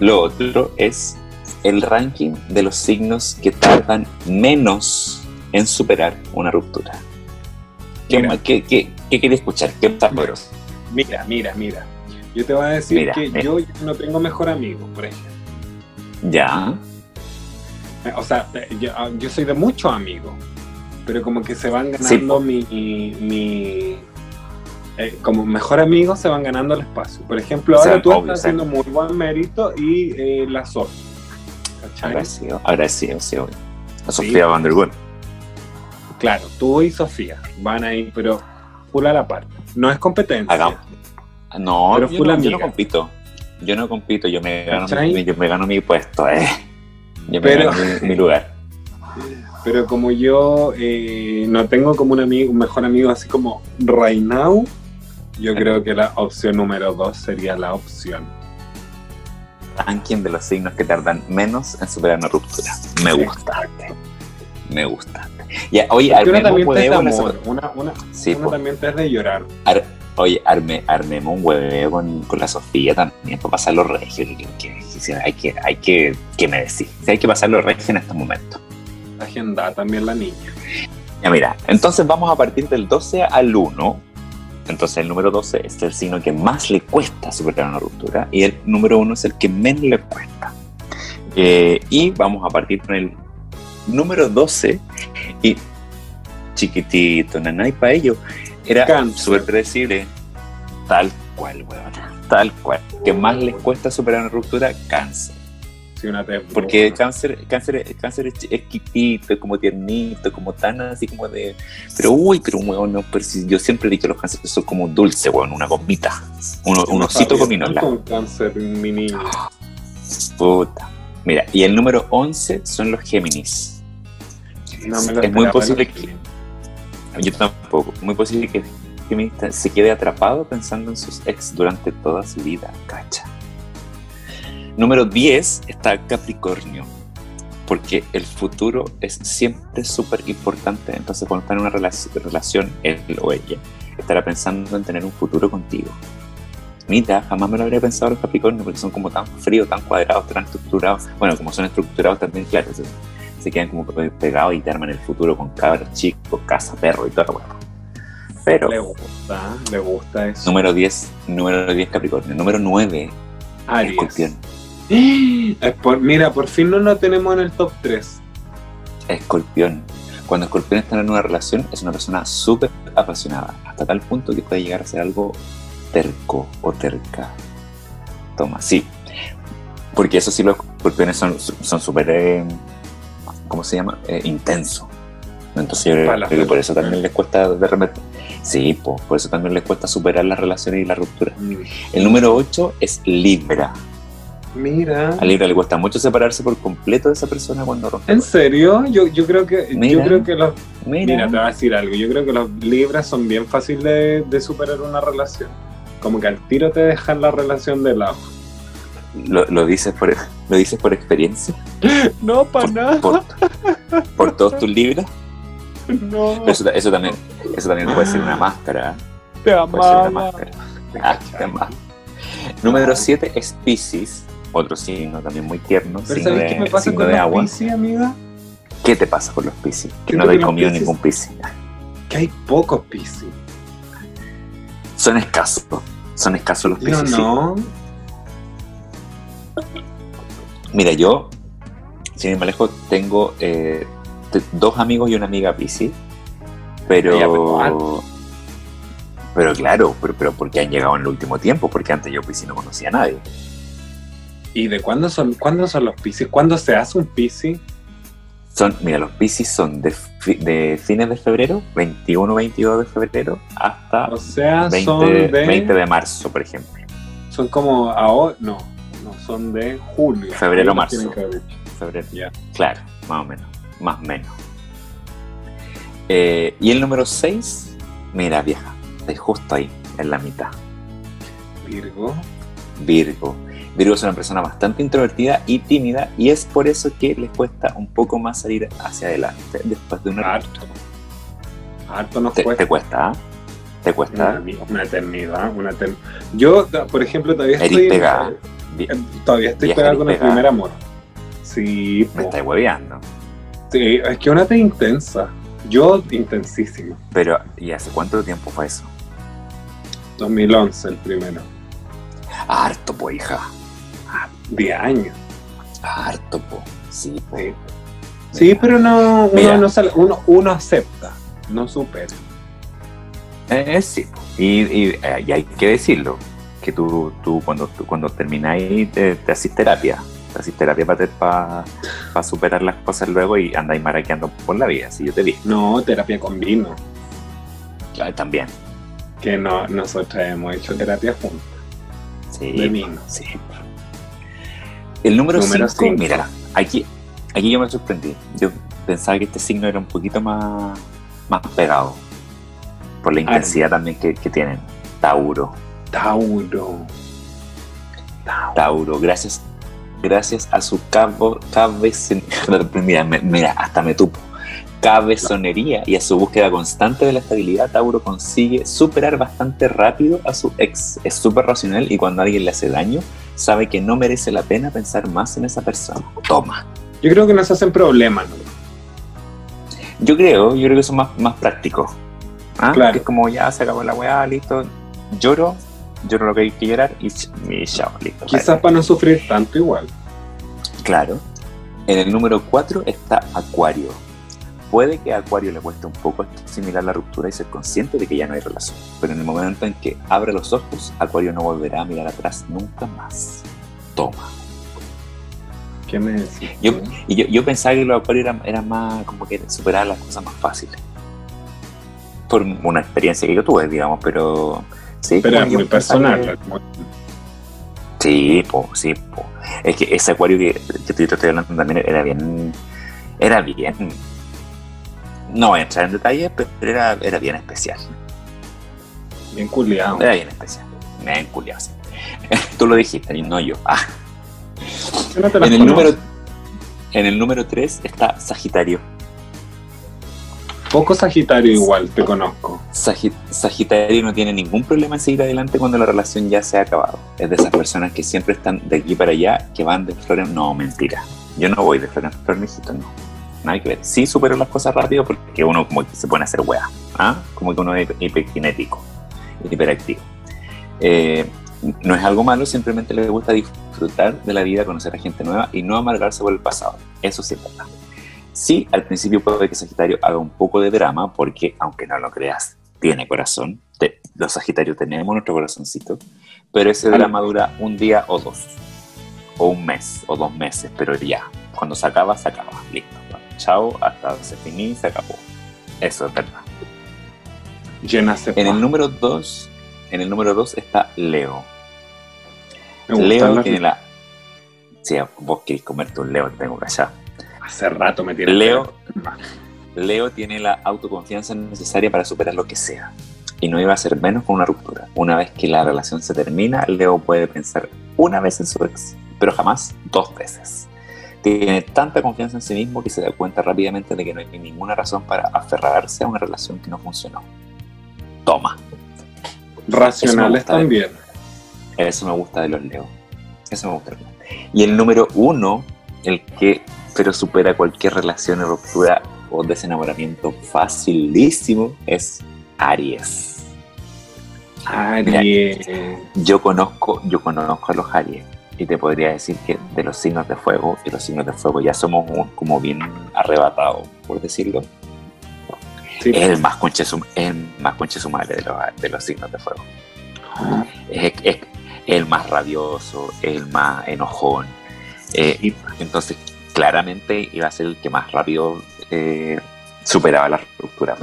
Speaker 2: lo otro es el ranking de los signos que tardan menos en superar una ruptura. ¿Qué,
Speaker 1: Mira.
Speaker 2: qué, qué, qué quería escuchar? ¿Qué sabroso?
Speaker 1: Mira, mira, mira. Yo te voy a decir
Speaker 2: Mira,
Speaker 1: que
Speaker 2: mira.
Speaker 1: yo no tengo mejor amigo, por ejemplo.
Speaker 2: Ya.
Speaker 1: O sea, yo, ah, yo soy de muchos amigos, pero como que se van
Speaker 2: Sí,
Speaker 1: ganando mi... mi eh, como mejor amigo se van ganando el espacio. Por ejemplo,
Speaker 2: O sea,
Speaker 1: ahora tú
Speaker 2: obvio,
Speaker 1: estás
Speaker 2: o sea.
Speaker 1: haciendo muy buen mérito y eh, la Sol. ¿Cachai?
Speaker 2: Agradecido, agradecido, sí, obvio. A
Speaker 1: Sí.
Speaker 2: Sofía Van der.
Speaker 1: Claro, tú y Sofía van ahí, pero full a la par. No es competencia.
Speaker 2: Hagamos. No,
Speaker 1: Pero
Speaker 2: yo
Speaker 1: full
Speaker 2: no, yo no compito. Yo no compito, yo me gano, yo me gano mi puesto, eh. Yo
Speaker 1: Pero-
Speaker 2: mi, mi lugar.
Speaker 1: Pero como yo eh, no tengo como un amigo, un mejor amigo así como right now, yo creo que la opción número dos sería la opción.
Speaker 2: Ranking de los signos que tardan menos en superar una ruptura. Me gusta. Me gusta. Ya, oye,
Speaker 1: una también te es de amor, una, una,
Speaker 2: Sí,
Speaker 1: una
Speaker 2: po.
Speaker 1: también te es de llorar.
Speaker 2: Ar- oye, arme, armemos un hueveo con, con la Sofía también para pasar los regios. que- hay que, hay que, que me decís. Si hay que pasar los regios en este momento.
Speaker 1: Agenda también la niña.
Speaker 2: Ya mira, entonces vamos a partir del 12 al 1. Entonces el número 12 es el signo que más le cuesta superar una ruptura y el número 1 es el que menos le cuesta. Eh, y vamos a partir con el número 12 y chiquitito, nanay para ello. Era súper predecible. Tal cual, weón. Tal cual. Que más les cuesta superar una ruptura, cáncer.
Speaker 1: Sí, una
Speaker 2: Porque cáncer, cáncer, cáncer es, chiquitito, como tiernito, como tan así como de. Pero uy, pero weón, no, pero si yo siempre he dicho que los cánceres son como dulce, weón, una gomita. Uno, un osito gominola.
Speaker 1: Con cáncer, mi niño.
Speaker 2: Puta. Mira, y el número 11 son los Géminis.
Speaker 1: No me lo
Speaker 2: es muy posible que-. Yo tampoco. Muy posible que, que se quede atrapado pensando en sus ex durante toda su vida. Cacha. Número 10 está Capricornio. Porque el futuro es siempre súper importante. Entonces, cuando está en una relación, él o ella, estará pensando en tener un futuro contigo. Mira, jamás me lo habría pensado los Capricornios porque son como tan fríos, tan cuadrados, tan estructurados. Bueno, como son estructurados también, claro, se, quedan como pegados y te arman el futuro con cabros chicos, casa, perro y todo. Bueno. Pero.
Speaker 1: Le gusta, le gusta eso.
Speaker 2: Número 10, número 10 Capricornio. Número 9,
Speaker 1: Aries.
Speaker 2: Escorpión.
Speaker 1: mira, por fin no lo tenemos en el top 3.
Speaker 2: Escorpión. Cuando Escorpión está en una relación, es una persona súper apasionada, hasta tal punto que puede llegar a ser algo terco o terca. Toma, sí. Porque eso sí, los escorpiones son súper, eh, ¿cómo se llama? Eh, intenso. Entonces yo creo que por eso también les cuesta de repente. Sí, por eso también les cuesta superar las relaciones y la ruptura. Mm. El número 8 es Libra.
Speaker 1: Mira.
Speaker 2: A Libra le cuesta mucho separarse por completo de esa persona cuando rompe.
Speaker 1: ¿En serio? Yo, yo creo que yo creo que los mira. te voy a decir algo. Yo creo que los Libras son bien fáciles de superar una relación como que al tiro te dejan la relación de lado.
Speaker 2: ¿Lo, dices, por, ¿Lo dices por experiencia?
Speaker 1: No, para nada.
Speaker 2: Por, todos tus libros?
Speaker 1: No.
Speaker 2: Eso, también, eso también puede ser una máscara.
Speaker 1: Te amaba.
Speaker 2: Ah, te Número 7 es Pisces, otro signo también muy tierno. signo
Speaker 1: de, qué me pasa con los agua. Pisces, amiga?
Speaker 2: ¿Qué te pasa con los Pisces? Que no te he comido ningún Pisces.
Speaker 1: Que hay pocos Pisces.
Speaker 2: Son escasos. Son escasos los Pisces.
Speaker 1: No,
Speaker 2: Mira, yo, sin ir más lejos, tengo eh, dos amigos y una amiga Pisces. Pero. Pero claro, pero, pero porque han llegado en el último tiempo, porque antes yo Pisces no conocía a nadie.
Speaker 1: ¿Y de cuándo son, cuándo son los Pisces? ¿Cuándo se hace un Pisces?
Speaker 2: Son, mira, los Pisces son de, de fines de febrero, 21, 22 de febrero, hasta
Speaker 1: o sea,
Speaker 2: 20,
Speaker 1: son de,
Speaker 2: 20 de marzo, por ejemplo.
Speaker 1: Son como ahora, no, no, son de julio.
Speaker 2: Febrero, marzo. Febrero, ya. Claro, más o menos, más o menos. Eh, y el número 6, mira, vieja, es justo ahí, en la mitad.
Speaker 1: Virgo.
Speaker 2: Virgo. Virgo es una persona bastante introvertida y tímida y es por eso que les cuesta un poco más salir hacia adelante después de una
Speaker 1: Harto. Harto nos
Speaker 2: te,
Speaker 1: cuesta.
Speaker 2: ¿Te cuesta? ¿Te cuesta?
Speaker 1: Una, eternidad. Una Yo, por ejemplo, todavía estoy...
Speaker 2: pegada.
Speaker 1: Eh, todavía estoy pegado con el primer amor. Sí.
Speaker 2: Me estáis hueveando.
Speaker 1: Sí, es que una te intensa. Yo, intensísimo.
Speaker 2: Pero, ¿y hace cuánto tiempo fue eso?
Speaker 1: 2011, el primero.
Speaker 2: Harto, pues, hija
Speaker 1: de años.
Speaker 2: Harto, po. Sí, po.
Speaker 1: Sí. pero no, uno, no sale, uno, uno, acepta, no supera.
Speaker 2: Eh, sí, y, y, y, hay que decirlo, que tú, tú cuando, tú, cuando termináis te, te haces terapia, te haces terapia para pa, superar las cosas luego y andáis maraqueando por la vida, si yo te vi.
Speaker 1: No, terapia con vino.
Speaker 2: Claro, también.
Speaker 1: Que no, nosotros hemos hecho terapia juntos.
Speaker 2: Sí, de vino. Sí. El número 5, mira, aquí, aquí yo me sorprendí. Yo pensaba que este signo era un poquito más, más pegado. Por la intensidad también que, tienen. Tauro.
Speaker 1: Tauro.
Speaker 2: Tauro. gracias, gracias a su cabo, mira, mira, hasta me tupo. Cabezonería y a su búsqueda constante de la estabilidad, Tauro consigue superar bastante rápido a su ex. Es súper racional y cuando alguien le hace daño, sabe que no merece la pena pensar más en esa persona. Toma.
Speaker 1: Yo creo que nos hacen problemas, ¿no?
Speaker 2: Yo creo, yo creo que son más, más prácticos. ¿Ah?
Speaker 1: Claro.
Speaker 2: Que es como ya se acabó la weá, listo. Lloro, lloro lo que hay que llorar y, y chao, listo.
Speaker 1: Quizás para no sufrir tanto igual.
Speaker 2: Claro. En el número 4 está Acuario. Puede que a Acuario le cueste un poco asimilar la ruptura y ser consciente de que ya no hay relación, pero en el momento en que abre los ojos, Acuario no volverá a mirar atrás nunca más. Toma.
Speaker 1: ¿Qué me decís?
Speaker 2: Yo, yo, yo, pensaba que los Acuarios eran, eran más como que superaban las cosas más fáciles. Por una experiencia que yo tuve, digamos, pero. Sí,
Speaker 1: pero es muy personal.
Speaker 2: Sí, po, sí, po. Es que ese acuario que, que te estoy hablando también era bien. Era bien no voy a entrar en detalles, pero era, era bien especial.
Speaker 1: Bien culiado.
Speaker 2: Era bien especial. Bien culiado. sí. Tú lo dijiste, y no yo. Ah.
Speaker 1: Yo no
Speaker 2: En el, número, en el número 3 está Sagitario.
Speaker 1: Poco Sagitario igual, te conozco.
Speaker 2: Sagi- Sagitario no tiene ningún problema en seguir adelante cuando la relación ya se ha acabado. Es de esas personas que siempre están de aquí para allá, que van de flor en... No, mentira. Yo no voy de flor en flor, mijito, no. Nada que ver. Sí supero las cosas rápido porque uno como que se pone a hacer wea. ¿ah? Como que uno es hiperkinético, hiperactivo. Eh, no es algo malo, simplemente le gusta disfrutar de la vida, conocer a gente nueva y no amargarse por el pasado. Eso sí es verdad. Sí, al principio puede que Sagitario haga un poco de drama, porque aunque no lo creas, tiene corazón. Te- los Sagitarios tenemos nuestro corazoncito, pero ese drama dura un día o dos, o un mes, o dos meses, pero ya, cuando se acaba, se acaba, listo. Chao, hasta se finí, se acabó. Eso es verdad.
Speaker 1: Llena sepa.
Speaker 2: En el número dos, en el número dos está Leo. Leo tiene la. Si vos querés comerte un Leo, te tengo que callar.
Speaker 1: Hace rato me tiene.
Speaker 2: Leo, Leo tiene la autoconfianza necesaria para superar lo que sea. Y no iba a ser menos con una ruptura. Una vez que la relación se termina, Leo puede pensar una vez en su ex, pero jamás dos veces. Tiene tanta confianza en sí mismo que se da cuenta rápidamente de que no hay ninguna razón para aferrarse a una relación que no funcionó. Toma.
Speaker 1: Racionales
Speaker 2: Eso
Speaker 1: también.
Speaker 2: Eso me gusta de los Leo. Eso me gusta. de. Y el número uno, el que pero supera cualquier relación o ruptura o desenamoramiento facilísimo, es Aries.
Speaker 1: Aries.
Speaker 2: Yo conozco, yo conozco a los Aries y te podría decir que de los signos de fuego y los signos de fuego ya somos un- como bien arrebatados, por decirlo.
Speaker 1: Sí.
Speaker 2: Es el más conche el más conche su madre de los, de los signos de fuego. es, es el más rabioso, el más enojón. Eh,
Speaker 1: Sí.
Speaker 2: entonces, claramente iba a ser el que más rápido eh, superaba la ruptura.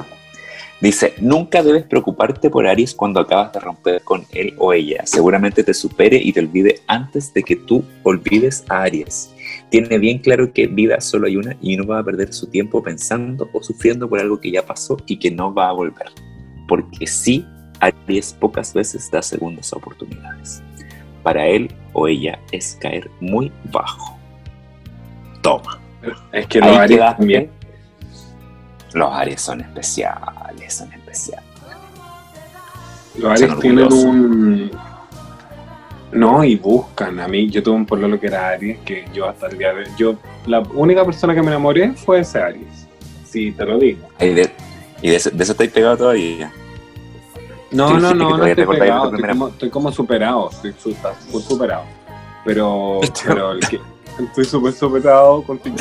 Speaker 2: Dice, nunca debes preocuparte por Aries cuando acabas de romper con él o ella. Seguramente te supere y te olvide antes de que tú olvides a Aries. Tiene bien claro que vida solo hay una y no va a perder su tiempo pensando o sufriendo por algo que ya pasó y que no va a volver. Porque sí, Aries pocas veces da segundas oportunidades. Para él o ella es caer muy bajo. Toma.
Speaker 1: Es que los Aries también.
Speaker 2: Los Aries son especiales, son especiales.
Speaker 1: Los Aries tienen un. No, y buscan. A mí, yo tuve un pololo que era Aries, que yo hasta el día de. Yo, la única persona que me enamoré fue ese Aries. Sí, te lo digo.
Speaker 2: De- y de eso, de eso estáis pegado todavía.
Speaker 1: No, no, no, no estoy pegado. Estoy como, estoy como superado. Estoy su- está full superado. Pero, pero el que, estoy súper superado con.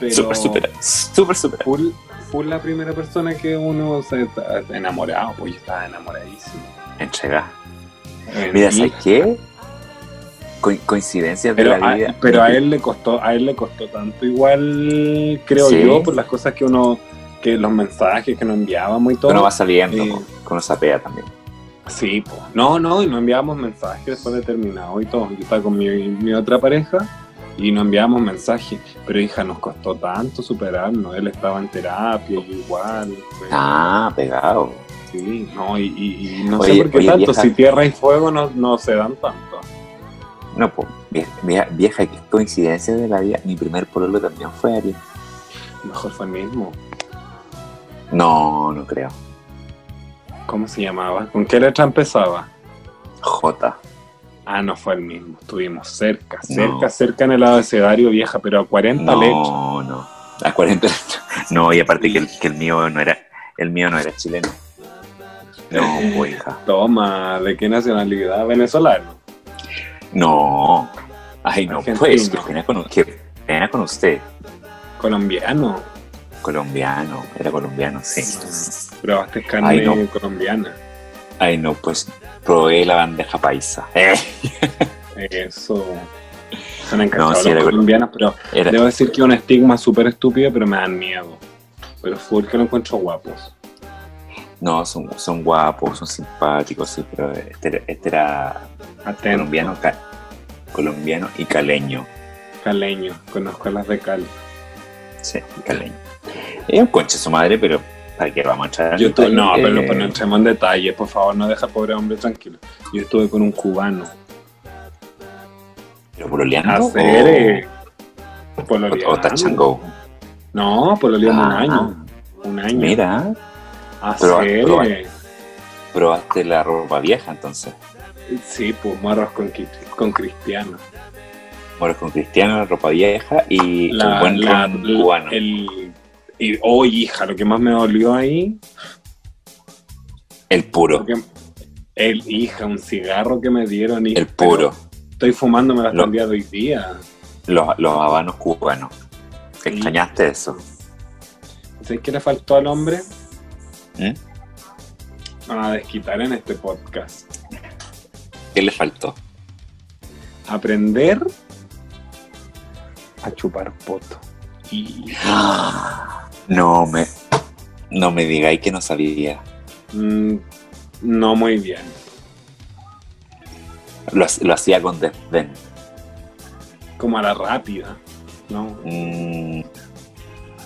Speaker 1: Pero
Speaker 2: Súper, súper, súper, súper.
Speaker 1: full, full la primera persona que uno se está enamorado. Pues yo estaba enamoradísimo.
Speaker 2: Entrega.
Speaker 1: Eh,
Speaker 2: Mira, ¿sabes qué? Co- coincidencias de
Speaker 1: Pero,
Speaker 2: la
Speaker 1: a,
Speaker 2: vida.
Speaker 1: pero a él le costó, a él le costó tanto igual, creo
Speaker 2: Sí.
Speaker 1: yo, por las cosas que uno, que los mensajes que nos enviábamos y todo.
Speaker 2: Uno va saliendo,
Speaker 1: Eh,
Speaker 2: que uno sapea también.
Speaker 1: Sí, po. no, no, y nos enviábamos mensajes después de terminado y todo. Yo estaba con mi, mi otra pareja y nos enviábamos mensajes, pero hija, nos costó tanto superarnos. Él estaba en terapia, yo igual.
Speaker 2: Ah, pegado.
Speaker 1: Sí, no, y, y- y no
Speaker 2: Oye,
Speaker 1: sé por qué
Speaker 2: oye,
Speaker 1: tanto,
Speaker 2: vieja.
Speaker 1: si tierra y fuego no, no se dan tanto.
Speaker 2: No, pues, vieja, vieja, que coincidencia de la vida. Mi primer pololo también fue Aries.
Speaker 1: Mejor fue el mismo.
Speaker 2: No, no creo.
Speaker 1: ¿Cómo se llamaba? ¿Con qué letra empezaba?
Speaker 2: J.
Speaker 1: Ah, no fue el mismo. Estuvimos cerca,
Speaker 2: No.
Speaker 1: cerca, cerca en el abecedario vieja, pero a 40 letras.
Speaker 2: No, no. A 40 No, y aparte que el, que el mío no era, el mío no era chileno. No, hija.
Speaker 1: Toma, ¿de qué nacionalidad? Venezolano.
Speaker 2: No. Ay, no,
Speaker 1: Argentino.
Speaker 2: pues, qué pena con, qué pena con usted.
Speaker 1: Colombiano.
Speaker 2: Colombiano, era colombiano, sí.
Speaker 1: Probaste carne
Speaker 2: Ay, no.
Speaker 1: colombiana.
Speaker 2: Ay, no, pues probé la bandeja paisa. Eh,
Speaker 1: Eso. Son encantados
Speaker 2: sí,
Speaker 1: los colombianos, pero
Speaker 2: era,
Speaker 1: debo decir que es un estigma súper estúpido, pero me dan miedo. Pero fue que lo encuentro guapos.
Speaker 2: no, son, son guapos, son simpáticos, sí, pero este, era- este era
Speaker 1: Atento.
Speaker 2: colombiano, ca- colombiano y caleño.
Speaker 1: Caleño. Conozco las de Cali.
Speaker 2: Sí, caleño. Es un conche su madre, pero ¿para qué vamos a echar?
Speaker 1: Yo estuve, no, pero
Speaker 2: Eh,
Speaker 1: no, no entremos en detalles, por favor, no deja al pobre hombre tranquilo. Yo estuve con un cubano.
Speaker 2: ¿Pero pololeando?
Speaker 1: Hacer, eh,
Speaker 2: o,
Speaker 1: pololeando.
Speaker 2: o touch and go?
Speaker 1: No, pololeando un
Speaker 2: Ah,
Speaker 1: año. Un año.
Speaker 2: Mira,
Speaker 1: Hacer,
Speaker 2: pero-
Speaker 1: eh,
Speaker 2: probaste la ropa vieja entonces.
Speaker 1: Sí, pues morros con, con cristiano.
Speaker 2: Moros con Cristiano, la ropa vieja y
Speaker 1: La-
Speaker 2: el buen
Speaker 1: la-
Speaker 2: cubano.
Speaker 1: El, y, oh, hija, lo que más me dolió ahí,
Speaker 2: El puro,
Speaker 1: el hija, un cigarro que me dieron. Y,
Speaker 2: el puro.
Speaker 1: Estoy fumándome hasta
Speaker 2: Lo-
Speaker 1: el día de hoy día.
Speaker 2: Los, los habanos cubanos.
Speaker 1: Sí.
Speaker 2: ¿Extrañaste eso?
Speaker 1: ¿Sabes qué le faltó al hombre?
Speaker 2: ¿Mm?
Speaker 1: A desquitar en este podcast.
Speaker 2: ¿Qué le faltó?
Speaker 1: Aprender a chupar poto. Y
Speaker 2: No me, no me digáis que no sabía.
Speaker 1: mm, no muy bien.
Speaker 2: Lo, lo hacía con desdén.
Speaker 1: Como a la rápida. ¿no?
Speaker 2: Mm,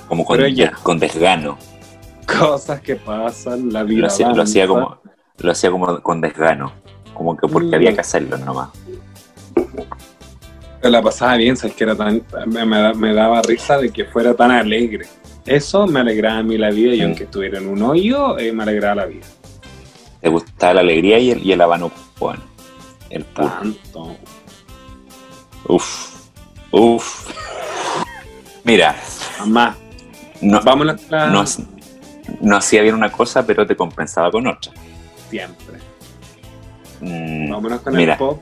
Speaker 2: como con,
Speaker 1: ya.
Speaker 2: desgano.
Speaker 1: Cosas que pasan, la vida.
Speaker 2: Lo hacía, lo hacía
Speaker 1: avanza.
Speaker 2: como, lo hacía como con desgano. Como que porque
Speaker 1: Mm.
Speaker 2: había que hacerlo nomás.
Speaker 1: Pero la pasaba bien, sabes que era tan, me, me daba risa de que fuera tan alegre. Eso me alegraba a mí la vida y
Speaker 2: Mm.
Speaker 1: aunque estuviera en un hoyo, eh, me alegraba la vida.
Speaker 2: Te gustaba la alegría y el, y el habano cubano. El puro.
Speaker 1: Tanto.
Speaker 2: Uf. Uf. Mira,
Speaker 1: Mamá,
Speaker 2: no,
Speaker 1: vamos a la
Speaker 2: no, no hacía bien una cosa, pero te compensaba con otra.
Speaker 1: siempre.
Speaker 2: Mm,
Speaker 1: Vámonos con
Speaker 2: Mira.
Speaker 1: el pop.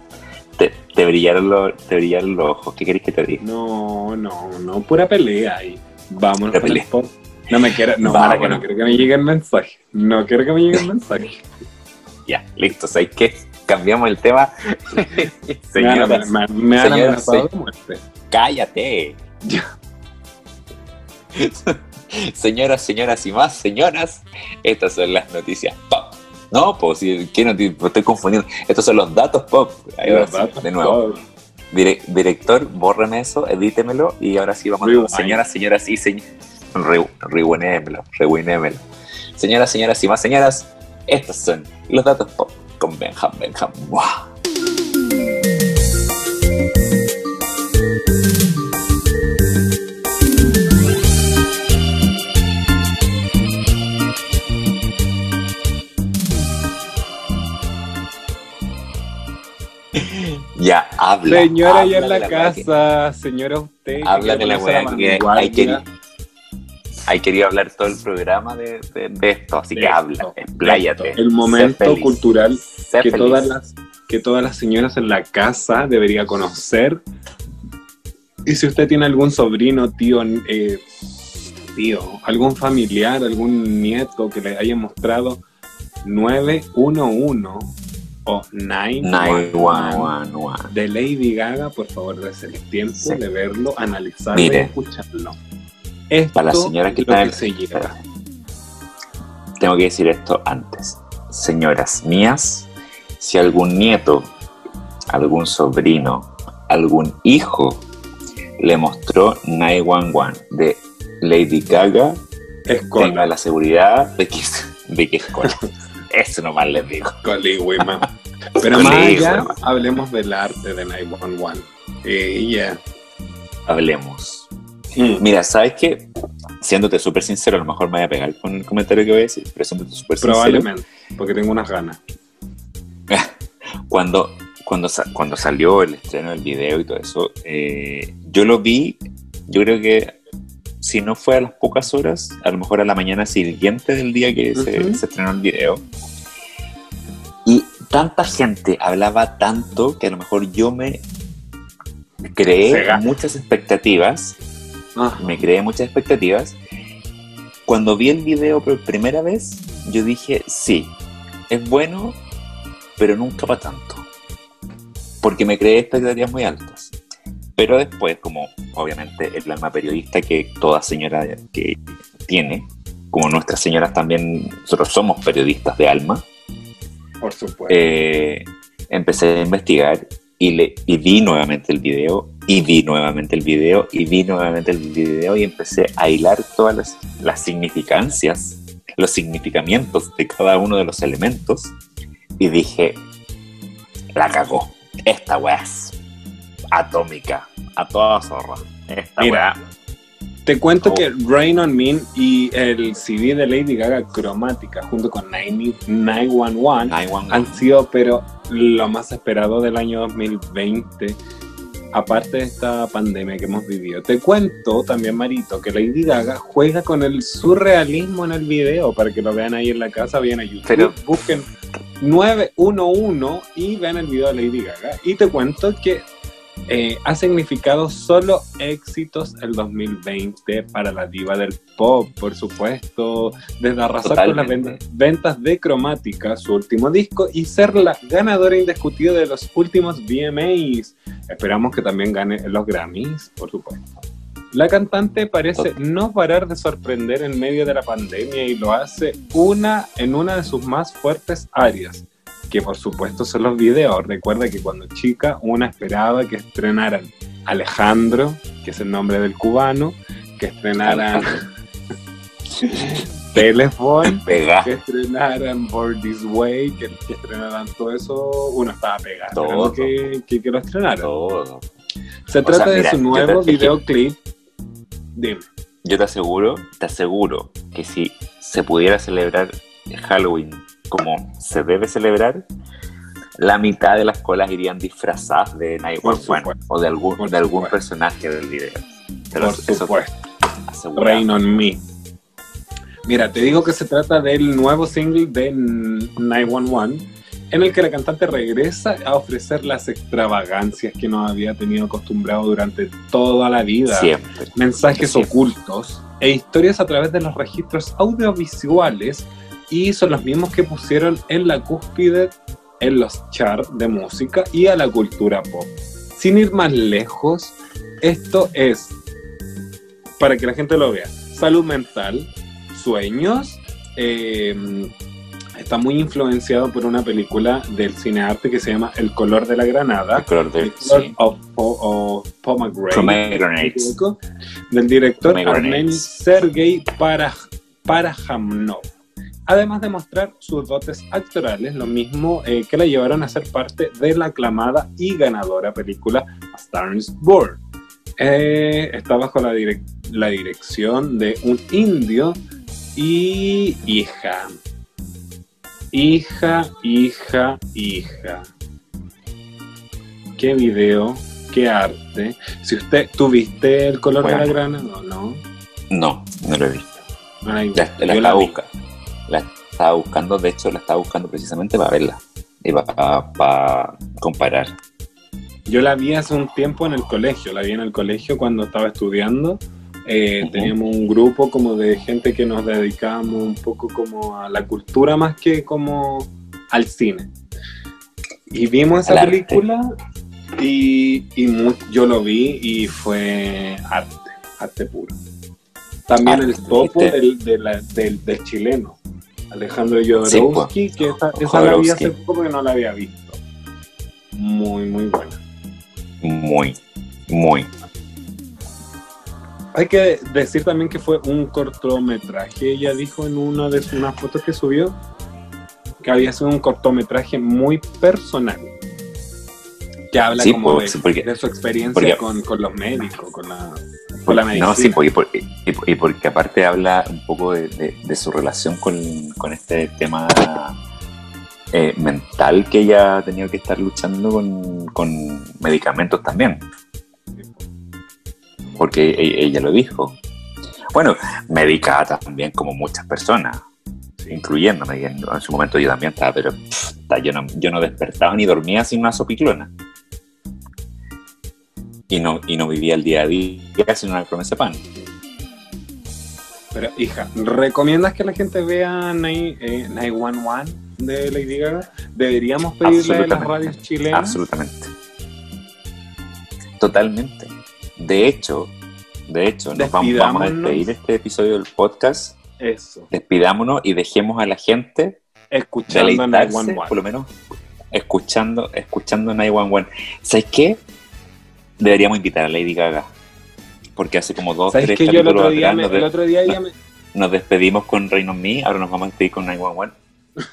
Speaker 2: te, te brillaron los, te brillaron los ojos. ¿Qué querés que te diga?
Speaker 1: No, no, no, pura pelea ahí. Vámonos con el. No me quiero, no, para que no quiero que me llegue el mensaje. No quiero que me llegue el mensaje.
Speaker 2: Ya, listo. ¿Sabes qué? Cambiamos el tema.
Speaker 1: me han,
Speaker 2: Señoras,
Speaker 1: me, me han amenazado muerte.
Speaker 2: cállate. Señoras, señoras y más señoras, estas son las noticias pop. No, pues, si, ¿qué noti- pues, estoy confundiendo. Estos son los datos pop. Ahí va,
Speaker 1: Los datos,
Speaker 2: de nuevo. Dire- director, bórreme eso, edítemelo y ahora sí vamos
Speaker 1: Rewind.
Speaker 2: a señoras, señoras y señores. Rewinémelo, rewinémelo. Señoras, señoras y más señoras, estos son los datos pop con Benjam Benjam. ¡Buah! Ya, habla.
Speaker 1: Señora
Speaker 2: habla
Speaker 1: ya en la, casa, señora usted.
Speaker 2: Habla de la weá que hay querido, hay querido hablar todo el programa de, de- de esto, así
Speaker 1: de
Speaker 2: que
Speaker 1: esto,
Speaker 2: habla, expláyate.
Speaker 1: El momento
Speaker 2: feliz,
Speaker 1: cultural que
Speaker 2: feliz.
Speaker 1: todas las que todas las señoras en la casa debería conocer. Y si usted tiene algún sobrino, tío, eh, tío, algún familiar, algún nieto que le haya mostrado 911 o 911
Speaker 2: 911.
Speaker 1: de Lady Gaga, por favor, dése el tiempo
Speaker 2: Sí.
Speaker 1: de verlo, analizarlo y escucharlo. Esto
Speaker 2: Para las señoras que
Speaker 1: lo
Speaker 2: están
Speaker 1: que
Speaker 2: en-
Speaker 1: se lleva.
Speaker 2: Tengo que decir esto antes. Señoras mías, si algún nieto, algún sobrino, algún hijo le mostró 911 de Lady Gaga,
Speaker 1: Es
Speaker 2: tenga
Speaker 1: con
Speaker 2: la seguridad de que, de que es cola. Eso nomás les digo.
Speaker 1: Coligüima. Pero más allá, hablemos del arte de 911. Eh, yeah.
Speaker 2: Hablemos.
Speaker 1: Mm.
Speaker 2: Mira, ¿sabes qué? Siéndote súper sincero, a lo mejor me voy a pegar con el comentario que voy a decir, pero siéndote súper sincero.
Speaker 1: Probablemente, porque tengo unas ganas.
Speaker 2: Cuando, cuando, cuando salió el estreno del video y todo eso, eh, yo lo vi, yo creo que si no fue a las pocas horas, a lo mejor a la mañana siguiente del día que se, se estrenó el video. Y tanta gente hablaba tanto que a lo mejor yo me creé muchas expectativas
Speaker 1: Ah,
Speaker 2: me creé muchas expectativas. Cuando vi el video por primera vez, yo dije, sí, es bueno, pero nunca para tanto. Porque me creé expectativas muy altas. Pero después, como obviamente el alma periodista que toda señora que tiene, como nuestras señoras también, nosotros somos periodistas de alma,
Speaker 1: por supuesto.
Speaker 2: eh, empecé a investigar y, le, y vi nuevamente el video Y vi nuevamente el video, y vi nuevamente el video y empecé a hilar todas las, las significancias, los significamientos de cada uno de los elementos. Y dije, la cagó. Esta weá es atómica, a toda zorra. Esta
Speaker 1: Mira. Te cuento
Speaker 2: Oh.
Speaker 1: que Rain on Me y el CD de Lady Gaga Cromática junto con 90 911
Speaker 2: 911.
Speaker 1: han sido pero lo más esperado del año 2020 aparte de esta pandemia que hemos vivido. Te cuento también, Marito, que Lady Gaga juega con el surrealismo en el video para que lo vean ahí en la casa, vayan a YouTube,
Speaker 2: Pero-
Speaker 1: busquen 911 y vean el video de Lady Gaga. Y te cuento que eh, ha significado solo éxitos el 2020 para la diva del pop, por supuesto, desde arrasar con las ventas de Cromática, su último disco, y ser la ganadora indiscutida de los últimos VMAs. Esperamos que también gane los Grammys, por supuesto. La cantante parece no parar de sorprender en medio de la pandemia y lo hace una en una de sus más fuertes áreas, que por supuesto son los videos. Recuerda que cuando chica una esperaba que estrenaran Alejandro, que es el nombre del cubano, que estrenaran Telephone,
Speaker 2: Pega.
Speaker 1: que estrenaran Born This Way, que, que estrenaran todo eso, uno estaba pegado, que, que, que lo estrenaran.
Speaker 2: Todo.
Speaker 1: Se
Speaker 2: O
Speaker 1: trata de su nuevo
Speaker 2: te-
Speaker 1: videoclip. Dime.
Speaker 2: Yo te aseguro, te aseguro que si se pudiera celebrar Halloween como se debe celebrar, la mitad de las colas irían disfrazadas de 911
Speaker 1: supuesto.
Speaker 2: o de algún,
Speaker 1: Por
Speaker 2: de algún
Speaker 1: supuesto.
Speaker 2: personaje del video.
Speaker 1: Por
Speaker 2: eso
Speaker 1: supuesto. Rain on Me. Mira, te digo que se trata del nuevo single de 911, en el que la cantante regresa a ofrecer las extravagancias que nos había tenido acostumbrado durante toda la vida.
Speaker 2: Siempre.
Speaker 1: mensajes
Speaker 2: Siempre.
Speaker 1: ocultos e historias a través de los registros audiovisuales y son los mismos que pusieron en la cúspide en los charts de música y a la cultura pop. Sin ir más lejos, esto es, para que la gente lo vea, salud mental, sueños, eh, está muy influenciado por una película del cinearte que se llama El color de la granada.
Speaker 2: El color de
Speaker 1: The Color
Speaker 2: sí.
Speaker 1: of, of- of Pomegranate, del director armenio Sergei Paraj- Parajanov. Además de mostrar sus dotes actorales, lo mismo eh, que la llevaron a ser parte de la aclamada y ganadora película A Star is Born. Eh, está bajo la, direc- la dirección de un indio y hija. Hija, hija, hija. Qué video, qué arte. Si usted, ¿tuviste el color de la grana? No, no.
Speaker 2: No, no lo he visto.
Speaker 1: Ay,
Speaker 2: La, la
Speaker 1: yo vi.
Speaker 2: busca- la estaba buscando, de hecho la estaba buscando precisamente para verla y para, para comparar.
Speaker 1: Yo la vi hace un tiempo en el colegio, la vi en el colegio cuando estaba estudiando. Eh. Teníamos un grupo como de gente que nos dedicábamos un poco como a la cultura más que como al cine. Y vimos esa
Speaker 2: Al arte.
Speaker 1: película y, y yo lo vi y fue arte, arte puro. También
Speaker 2: Arte,
Speaker 1: el topo del, de la- del- del chileno, Alejandro Jodorowsky, que esa, esa la vi hace poco porque no la había visto. Muy, muy buena.
Speaker 2: Muy, muy.
Speaker 1: Hay que decir también que fue un cortometraje. Ella dijo en una de unas fotos que subió que había sido un cortometraje muy personal. Que habla
Speaker 2: Sí,
Speaker 1: como
Speaker 2: pues,
Speaker 1: de,
Speaker 2: sí, porque-
Speaker 1: de su experiencia
Speaker 2: porque-
Speaker 1: con, con los médicos, con la,
Speaker 2: No, sí, porque- y, y porque aparte habla un poco de, su relación con, este tema eh, mental que ella ha tenido que estar luchando con, medicamentos también, porque e- ella lo dijo. Bueno, medicada también como muchas personas, incluyéndome, en, su momento yo también estaba, pero yo, no, yo no despertaba ni dormía sin una sopiclona. Y no, y no vivía el día a día sin una clonazepam.
Speaker 1: Pero, hija, ¿recomiendas que la gente vea Nai- eh, 911 de Lady Gaga? ¿Deberíamos pedirle a las radios chilenas?
Speaker 2: Absolutamente. Totalmente. De hecho, de hecho, nos vamos, vamos a despedir este episodio del podcast.
Speaker 1: Eso.
Speaker 2: Despidámonos y dejemos a la gente
Speaker 1: Escuchando a
Speaker 2: deleitarse,
Speaker 1: 911.
Speaker 2: por lo menos escuchando, escuchando 911. ¿Sabes qué? Deberíamos invitar a Lady Gaga. Porque hace como dos,
Speaker 1: ¿Sabes
Speaker 2: tres
Speaker 1: que yo el otro día,
Speaker 2: atrás
Speaker 1: me,
Speaker 2: nos,
Speaker 1: el
Speaker 2: de-
Speaker 1: otro día ella me,
Speaker 2: nos despedimos con Reino Me, ahora nos vamos a despedir con 911.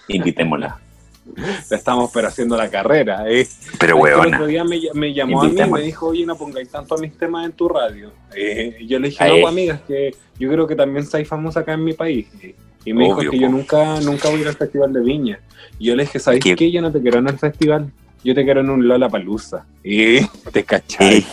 Speaker 2: Invitémosla.
Speaker 1: estamos pero haciendo la carrera, ¿eh?
Speaker 2: Pero
Speaker 1: ¿Sabes que El
Speaker 2: huevona.
Speaker 1: otro día me, me llamó a mí y me dijo, oye, no pongáis tanto a mis temas en tu radio. Eh, y yo le dije, no, amiga, es que yo creo que también soy famosa acá en mi país. Eh, Y me dijo que yo nunca, nunca voy a ir al Festival de Viña. Y yo le dije, ¿sabes
Speaker 2: ¿Qué?
Speaker 1: qué? Yo no te quiero en el festival. Yo te quiero en un Lola Palusa. Y te cachai.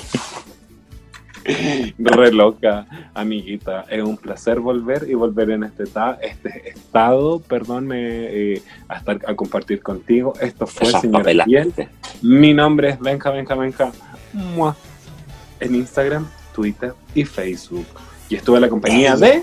Speaker 1: Re loca, amiguita. Es un placer volver y volver en este, ta- este estado, perdón, eh, a, estar, a compartir contigo. Esto fue
Speaker 2: Esas
Speaker 1: Señora
Speaker 2: papelas.
Speaker 1: Piel. Mi nombre es Benja, Benja, Benja. Mua. En Instagram, Twitter y Facebook. Y estuve en la compañía de...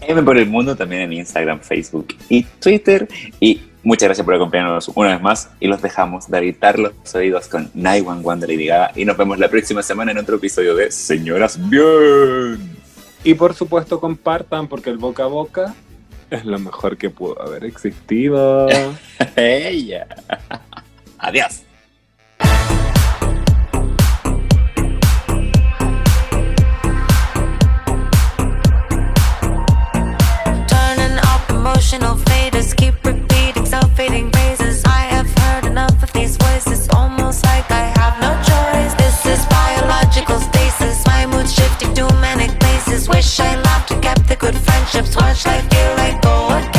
Speaker 2: M por el mundo también en Instagram, Facebook y Twitter. Y Muchas gracias por acompañarnos una vez más y los dejamos de gritar los oídos con Night One y nos vemos la próxima semana en otro episodio de Señoras Bien.
Speaker 1: Y por supuesto compartan porque el boca a boca es lo mejor que pudo haber existido.
Speaker 2: Ella. Adiós.
Speaker 5: fading praises. I have heard enough of these voices, almost like I have no choice. This is biological stasis. My mood shifting to many places. Wish I loved to kept the good friendships. Watch life feel like go again.